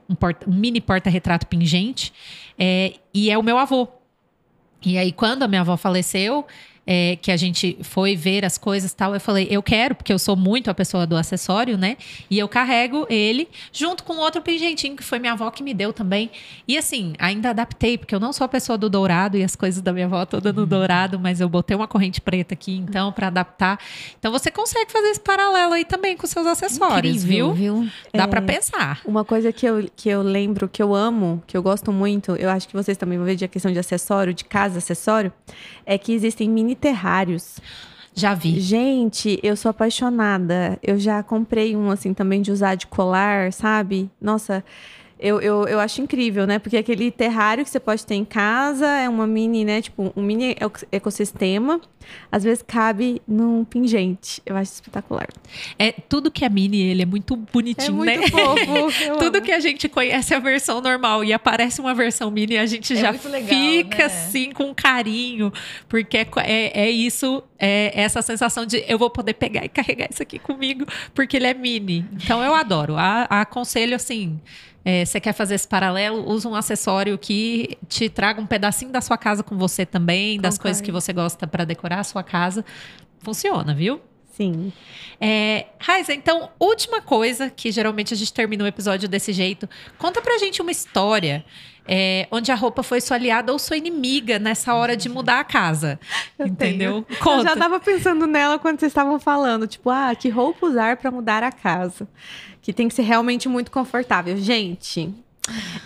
um, porta- um mini porta-retrato pingente. é, e é o meu avô. E aí, quando a minha avó faleceu, é, que a gente foi ver as coisas e tal, eu falei, eu quero, porque eu sou muito a pessoa do acessório, né? E eu carrego ele junto com outro pingentinho que foi minha avó que me deu também. E assim, ainda adaptei, porque eu não sou a pessoa do dourado e as coisas da minha avó toda no dourado, mas eu botei uma corrente preta aqui, então, para adaptar. Então, você consegue fazer esse paralelo aí também com seus acessórios, Incrível, viu? viu? Dá É. pra pensar. Uma coisa que eu, que eu lembro, que eu amo, que eu gosto muito, eu acho que vocês também vão ver de a questão de acessório, de casa acessório, é que existem mini terrários. Já vi. Gente, eu sou apaixonada. Eu já comprei um assim também de usar de colar, sabe? Nossa, eu, eu, eu acho incrível, né? Porque aquele terrário que você pode ter em casa é uma mini, né? Tipo, um mini eco- ecossistema. Às vezes cabe num pingente. Eu acho espetacular. É, tudo que é mini, ele é muito bonitinho, né? fofo. [LAUGHS] Tudo amo. que a gente conhece é a versão normal e aparece uma versão mini, a gente É já muito legal, fica né? assim com carinho, porque é, é, é isso, é essa sensação de eu vou poder pegar e carregar isso aqui comigo, porque ele é mini. Então eu adoro. A, aconselho assim. é, você quer fazer esse paralelo? Usa um acessório que te traga um pedacinho da sua casa com você também, das Concordo. coisas que você gosta para decorar a sua casa. Funciona, viu? Sim. É, Raiza, então, última coisa, que geralmente a gente termina o episódio desse jeito. Conta pra gente uma história é, onde a roupa foi sua aliada ou sua inimiga nessa hora de mudar a casa. [LAUGHS] Eu entendeu? Eu Conta. já tava pensando nela quando vocês estavam falando, tipo, ah, que roupa usar pra mudar a casa, que tem que ser realmente muito confortável. Gente,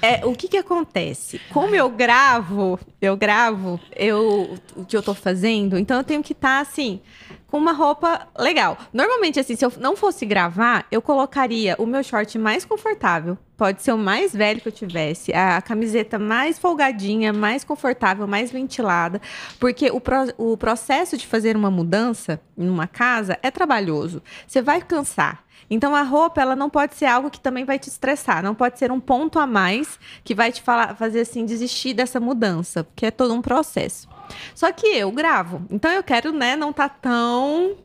é, o que que acontece? Como eu gravo, eu gravo, eu o que eu tô fazendo, então eu tenho que estar assim com uma roupa legal. Normalmente assim, se eu não fosse gravar, eu colocaria o meu short mais confortável. Pode ser o mais velho que eu tivesse, a camiseta mais folgadinha, mais confortável, mais ventilada, porque o, pro- o processo de fazer uma mudança numa casa é trabalhoso. Você vai cansar. Então a roupa ela não pode ser algo que também vai te estressar, não pode ser um ponto a mais que vai te falar, fazer assim desistir dessa mudança, porque é todo um processo. Só que eu gravo, então eu quero, né, não tá tão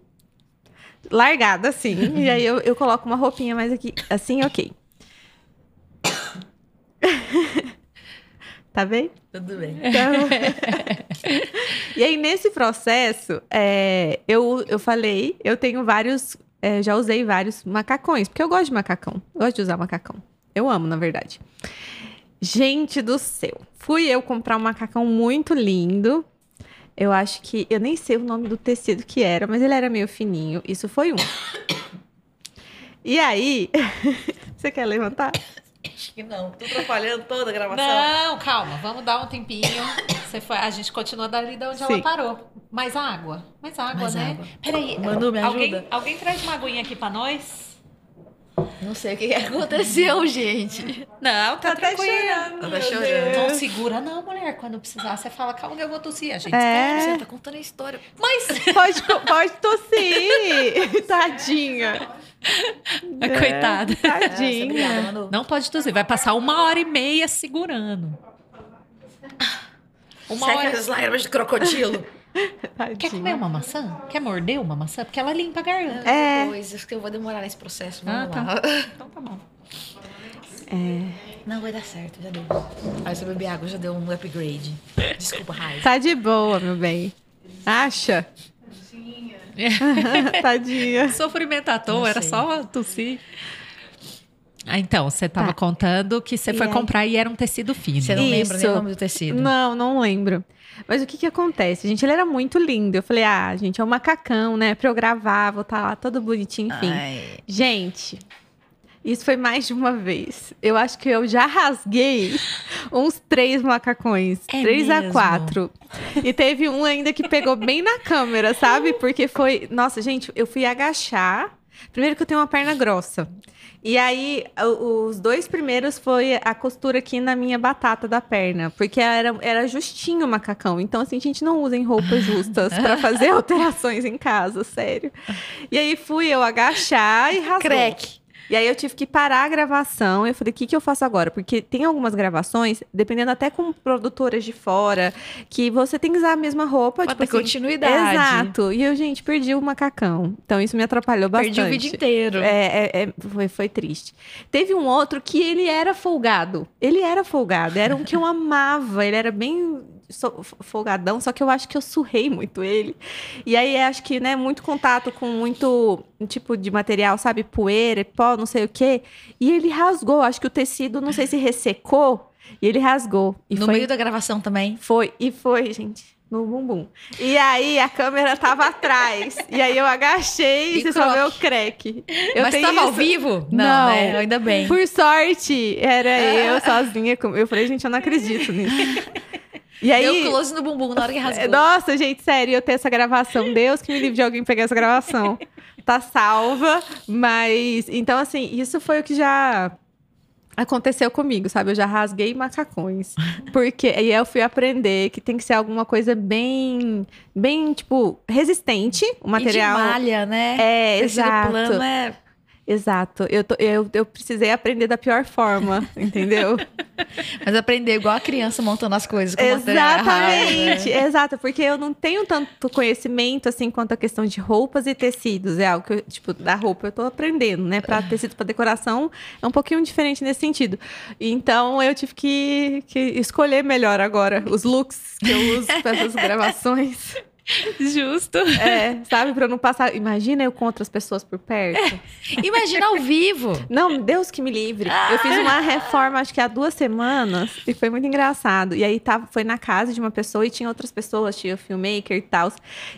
largada assim. e aí eu, eu coloco uma roupinha mais aqui, assim, ok. [COUGHS] tá bem? Tudo bem. Então- [LAUGHS] e aí, nesse processo, é, eu, eu falei, eu tenho vários, é, já usei vários macacões, porque eu gosto de macacão. Gosto de usar macacão. Eu amo, na verdade. Gente do céu. Fui eu comprar um macacão muito lindo. Eu acho que. Eu nem sei o nome do tecido que era, mas ele era meio fininho. Isso foi um. [COUGHS] E aí. [LAUGHS] Você quer levantar? Acho que não. Tô atrapalhando toda a gravação. Não, calma, vamos dar um tempinho. Você foi, a gente continua dali de onde Sim. ela parou. Mais água. Mais água, Mais né? água. Peraí. Manu, me alguém, ajuda. alguém traz uma aguinha aqui pra nós? Não sei o que que aconteceu, [LAUGHS] gente. Não, tá, até tranquilo. chorando. Tá chorando. Não segura não, mulher. Quando precisar, você fala, calma que eu vou tossir. A gente É. Você tá contando a história. Mas, [LAUGHS] Pode, pode tossir. [LAUGHS] Tadinha. coitada. É, Nossa, tadinha. obrigada, Manu. Não pode tossir. Vai passar uma hora e meia segurando. Uma Seca hora... as lágrimas de crocodilo. [LAUGHS] Tadinha. Quer comer uma maçã? Quer morder uma maçã? Porque ela limpa a garganta. É. Depois, acho que eu vou demorar nesse processo. Ah, Vamos tá. lá. [LAUGHS] Então tá bom. É. Não, vai dar certo, já deu. Aí você beber água já deu um upgrade. Desculpa, Raiz. Tá de boa, meu bem. Acha? Tadinha. [LAUGHS] Sofrimento à toa, era só tossir. Ah, então, você tava Tá. contando que você E foi aí? comprar e era um tecido fino. Você não lembra nem Isso. o nome do tecido. Não, não lembro. Mas o que que acontece? Gente, ele era muito lindo. Eu falei, ah, gente, é um macacão, né? Pra eu gravar, vou estar lá todo bonitinho, enfim. Ai, Gente, isso foi mais de uma vez. Eu acho que eu já rasguei uns três macacões. É três a mesmo? quatro. E teve um ainda que pegou bem na câmera, sabe? [LAUGHS] Porque foi. Nossa, gente, eu fui agachar. Primeiro que eu tenho uma perna grossa. E aí, os dois primeiros foi a costura aqui na minha batata da perna. Porque era, era justinho o macacão. Então, assim, a gente não usa em roupas justas pra fazer [LAUGHS] alterações em casa, sério. E aí fui eu agachar e rasgou. Crack. E aí eu tive que parar a gravação. Eu falei, o que, que eu faço agora? Porque tem algumas gravações, dependendo até com produtoras de fora, que você tem que usar a mesma roupa. Pra tipo ter assim, continuidade. Exato. E eu, gente, perdi o macacão. Então isso me atrapalhou bastante. Perdi o vídeo inteiro. É, é, é, foi, foi triste. Teve um outro que ele era folgado. Ele era folgado. Era um que eu [LAUGHS] amava. Ele era bem so- folgadão, só que eu acho que eu surrei muito ele. E aí acho que, né, muito contato com muito tipo de material, sabe? Poeira, pó, não sei o quê. E ele rasgou. Acho que o tecido, não sei se ressecou. E ele rasgou. E no foi meio da gravação também. foi, e foi, gente, no bumbum. E aí a câmera tava atrás. E aí eu agachei e, E você só vê o crack. Eu Mas tava ao isso- vivo? Não. né? Ainda bem. Por sorte, era eu [LAUGHS] sozinha. Eu falei, gente, eu não acredito nisso. E aí. Deu close no bumbum na hora que rasgou. Nossa, gente, sério, eu ter essa gravação. [LAUGHS] Deus que me livre de alguém pegar essa gravação. Tá salva, mas. Então, assim, isso foi o que já aconteceu comigo, sabe? Eu já rasguei macacões. [LAUGHS] Porque aí eu fui aprender que tem que ser alguma coisa bem, bem, tipo, resistente, o material. E de malha, né? É, Tecido exato. plano é... Exato. Eu, tô- eu, eu precisei aprender da pior forma, [LAUGHS] entendeu? Mas aprender igual a criança montando as coisas com errado, Exatamente, né? exato, porque eu não tenho tanto conhecimento assim quanto a questão de roupas e tecidos. É algo que, eu, tipo, da roupa eu tô aprendendo, né? Para tecido para decoração é um pouquinho diferente nesse sentido. Então eu tive que, que escolher melhor agora os looks que eu uso para essas [LAUGHS] gravações. [LAUGHS] Justo. É, sabe, para não passar. Imagina eu com outras pessoas por perto. Imagina ao vivo. [LAUGHS] Não, Deus que me livre. Eu fiz uma reforma, acho que há duas semanas, e foi muito engraçado. E aí tava, foi na casa de uma pessoa e tinha outras pessoas, tinha o filmmaker e tal.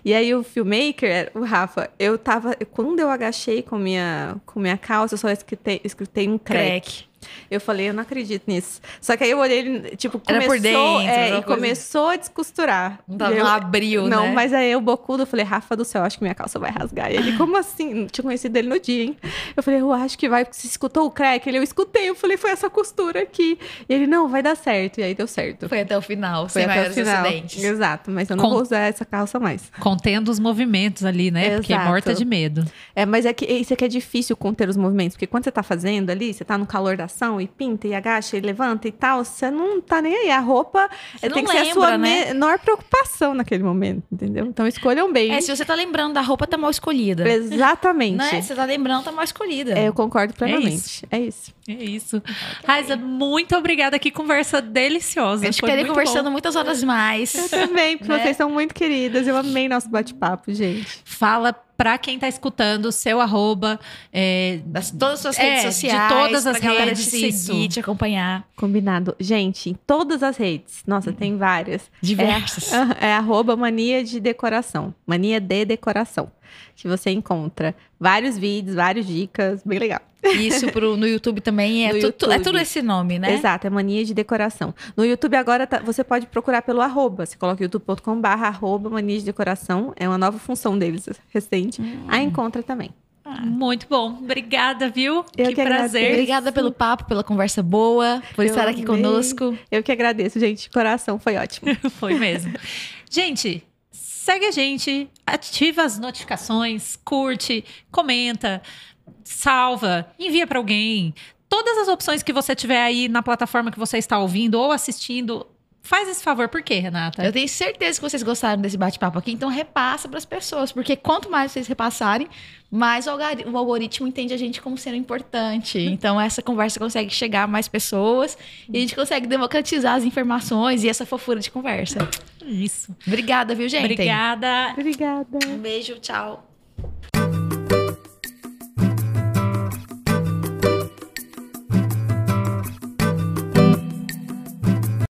E aí o filmmaker, o Rafa, eu tava. Quando eu agachei com minha, com minha calça, eu só escutei, escutei um crack. Crack. Eu falei, eu não acredito nisso. Só que aí eu olhei, ele, tipo, Era começou, por dentro, é, e coisa. começou a descosturar. Eu- não abriu, não, né? mas aí eu bocudo, eu falei, Rafa do céu, acho que minha calça vai rasgar. E ele, como assim? Não tinha conhecido ele no dia, hein? Eu falei, eu acho que vai, porque você escutou o crack? Ele, eu escutei. Eu falei, foi essa costura aqui. E ele, não, vai dar certo. E aí deu certo. Foi até o final, Foi sem até o maiores final. acidentes. Exato, mas eu não Com- vou usar essa calça mais. Contendo os movimentos ali, né? Porque é Exato. morta de medo. É, mas é que isso aqui é difícil conter os movimentos, porque quando você tá fazendo ali, você tá no calor da ação e pinta e agacha e levanta e tal, você não tá nem aí. A roupa Você é, não tem que ser a lembra, sua né? menor preocupação naquele momento, entendeu? Então escolham bem. É, se você tá lembrando da roupa, tá mal escolhida. Exatamente. Né? Se você tá lembrando, tá mal escolhida. É, eu concordo isso. plenamente. É isso. É isso. Raiza, muito obrigada. Que conversa deliciosa. A gente Foi ficaria conversando bom. muitas horas mais. Eu também, porque [LAUGHS] Né? vocês são muito queridas. Eu amei nosso bate-papo, gente. Fala pra quem tá escutando o seu arroba. é, Das todas as suas É, redes de sociais. todas as redes, te isso. seguir, te acompanhar. Combinado. Gente, em todas as redes. Nossa, tem várias. Diversas. É, [LAUGHS] é arroba mania de decoração. Mania de decoração. Que você encontra vários vídeos, várias dicas. Bem legal. Isso pro, no YouTube também é, [LAUGHS] No tu- é YouTube. tudo esse nome, né? Exato, é mania de decoração. No YouTube agora tá- você pode procurar pelo arroba. Você coloca youtube.com/barra arroba mania de decoração. É uma nova função deles recente. Hum. A encontra também. Muito bom. Obrigada, viu? Eu que que prazer. agradeço. Obrigada pelo papo, pela conversa boa, por Eu estar aqui amei. conosco. Eu que agradeço, gente. Coração, foi ótimo. [LAUGHS] Foi mesmo. gente, segue a gente, ativa as notificações, curte, comenta, salva, envia para alguém. Todas as opções que você tiver aí na plataforma que você está ouvindo ou assistindo, faz esse favor. Por quê, Renata? Eu tenho certeza que vocês gostaram desse bate-papo aqui, então repassa para as pessoas, porque quanto mais vocês repassarem, mais o algori- o algoritmo entende a gente como sendo importante. Então essa conversa consegue chegar a mais pessoas e a gente consegue democratizar as informações e essa fofura de conversa. Isso. Obrigada, viu, gente? Obrigada. Obrigada. Um beijo, tchau.